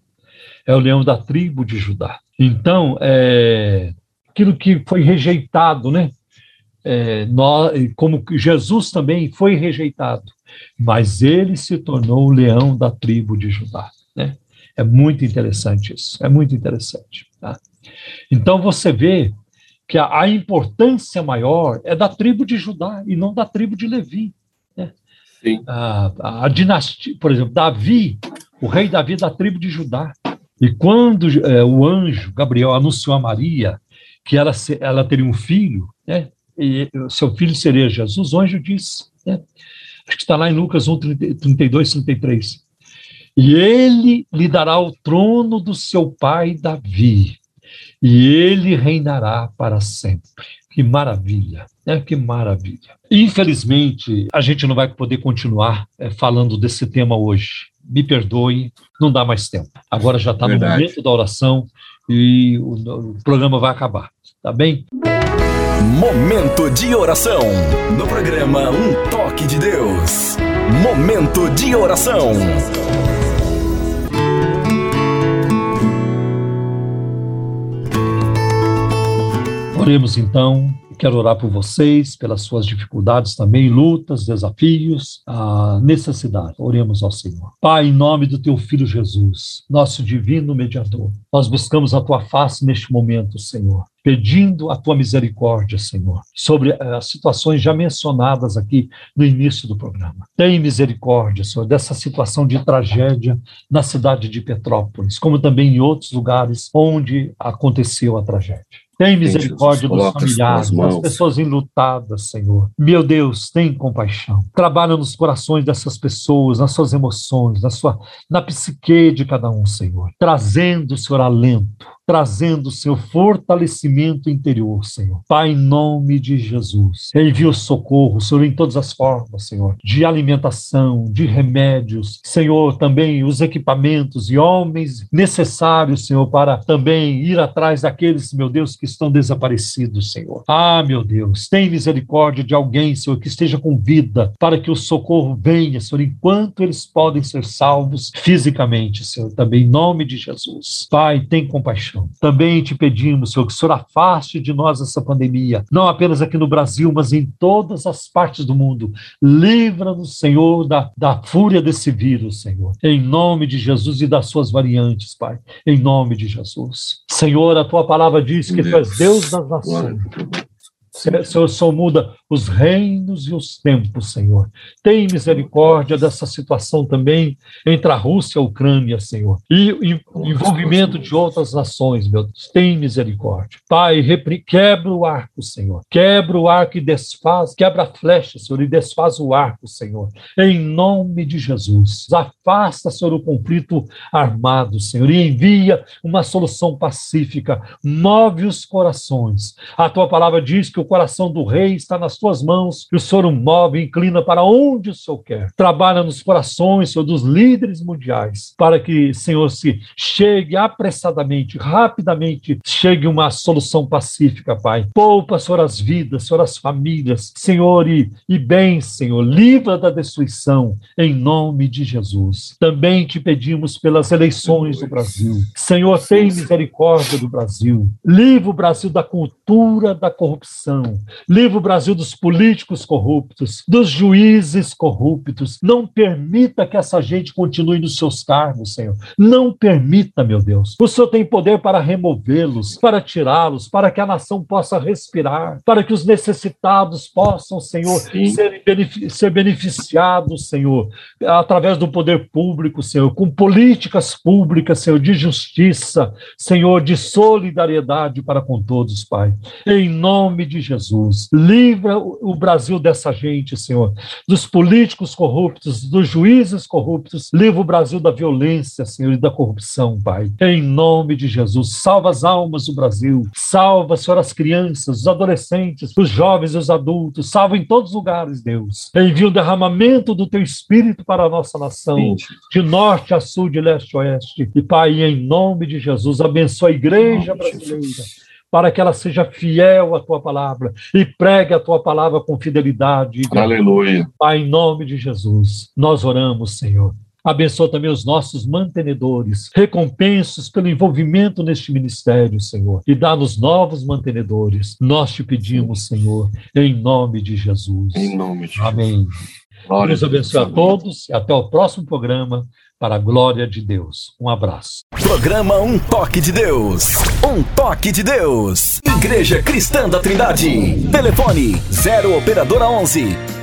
É o leão da tribo de Judá. Então, é, aquilo que foi rejeitado, né? É, nós, como Jesus também foi rejeitado, mas ele se tornou o leão da tribo de Judá. Né? É muito interessante isso, é muito interessante. Tá? Então você vê que a, a, importância maior é da tribo de Judá e não da tribo de Levi. Né? A, a, a, dinastia, por exemplo, Davi, o rei Davi da tribo de Judá. E quando é, o anjo Gabriel anunciou a Maria que ela, ela teria um filho, né? e seu filho seria Jesus, o anjo disse, né? acho que está lá em Lucas 1, 32, 33. E ele lhe dará o trono do seu pai Davi, e ele reinará para sempre. Que maravilha, né? Que maravilha. Infelizmente, a gente não vai poder continuar é, falando desse tema hoje. Me perdoe, não dá mais tempo. Agora já está no momento da oração e o, o programa vai acabar, tá bem? Momento de oração no programa Um Toque de Deus. Momento de oração. Oremos então. Quero orar por vocês, pelas suas dificuldades também, lutas, desafios, a necessidade. Oremos ao Senhor. Pai, em nome do teu filho Jesus, nosso divino mediador, nós buscamos a tua face neste momento, Senhor pedindo a tua misericórdia, Senhor, sobre eh, as situações já mencionadas aqui no início do programa. Tem misericórdia, Senhor, dessa situação de tragédia na cidade de Petrópolis, como também em outros lugares onde aconteceu a tragédia. Tem misericórdia dos familiares, das pessoas enlutadas, Senhor. Meu Deus, tem compaixão. Trabalha nos corações dessas pessoas, nas suas emoções, na sua na psique de cada um, Senhor. Trazendo, Senhor, alento, trazendo, Senhor, fortalecimento interior, Senhor. Pai, em nome de Jesus, envia o socorro, Senhor, em todas as formas, Senhor, de alimentação, de remédios, Senhor, também os equipamentos e homens necessários, Senhor, para também ir atrás daqueles, meu Deus, que estão desaparecidos, Senhor. Ah, meu Deus, tem misericórdia de alguém, Senhor, que esteja com vida, para que o socorro venha, Senhor, enquanto eles podem ser salvos fisicamente, Senhor, também em nome de Jesus. Pai, tem compaixão. Também te pedimos, Senhor, que o Senhor afaste de nós essa pandemia, não apenas aqui no Brasil, mas em todas as partes do mundo. Livra-nos, Senhor, da, da fúria desse vírus, Senhor. Em nome de Jesus e das suas variantes, Pai. Em nome de Jesus. Senhor, a tua palavra diz que tu és Deus das nações. Senhor, só muda os reinos e os tempos, Senhor. Tem misericórdia dessa situação também entre a Rússia e a Ucrânia, Senhor. E o envolvimento de outras nações, meu Deus. Tem misericórdia. Pai, quebra o arco, Senhor. Quebra o arco e desfaz, quebra a flecha, Senhor, e desfaz o arco, Senhor. Em nome de Jesus. Afasta, Senhor, o conflito armado, Senhor, e envia uma solução pacífica. Move os corações. A tua palavra diz que o coração do rei está nas tuas mãos, e o Senhor o move, inclina para onde o Senhor quer. Trabalha nos corações, Senhor, dos líderes mundiais, para que, Senhor, se chegue apressadamente, rapidamente, chegue uma solução pacífica, Pai. Poupa, Senhor, as vidas, Senhor, as famílias, Senhor, e, e bem, Senhor, livra da destruição, em nome de Jesus. Também te pedimos pelas eleições do Brasil. Senhor, tem misericórdia do Brasil. Livra o Brasil da cultura da corrupção corrupção. Livra o Brasil dos políticos corruptos, dos juízes corruptos. Não permita que essa gente continue nos seus cargos, Senhor. Não permita, meu Deus. O Senhor tem poder para removê-los, para tirá-los, para que a nação possa respirar, para que os necessitados possam, Senhor, ser, ser beneficiados, Senhor, através do poder público, Senhor, com políticas públicas, Senhor, de justiça, Senhor, de solidariedade para com todos, Pai. Em nome de Jesus. Livra o Brasil dessa gente, Senhor, dos políticos corruptos, dos juízes corruptos. Livra o Brasil da violência, Senhor, e da corrupção, Pai. Em nome de Jesus, salva as almas do Brasil. Salva, Senhor, as crianças, os adolescentes, os jovens e os adultos. Salva em todos os lugares, Deus. Envia o derramamento do teu Espírito para a nossa nação, Sim. de norte a sul, de leste a oeste. E, Pai, em nome de Jesus, abençoa a igreja brasileira para que ela seja fiel à tua palavra e pregue a tua palavra com fidelidade. Aleluia. Pai, em nome de Jesus, nós oramos, Senhor. Abençoa também os nossos mantenedores, recompensos pelo envolvimento neste ministério, Senhor, e dá-nos novos mantenedores. Nós te pedimos, Senhor, em nome de Jesus. Em nome de Jesus. Amém. Deus abençoe a todos e até o próximo programa para a glória de Deus. Um abraço. Programa Um Toque de Deus. Um Toque de Deus. Igreja Cristã da Trindade. Telefone 0 Operadora 11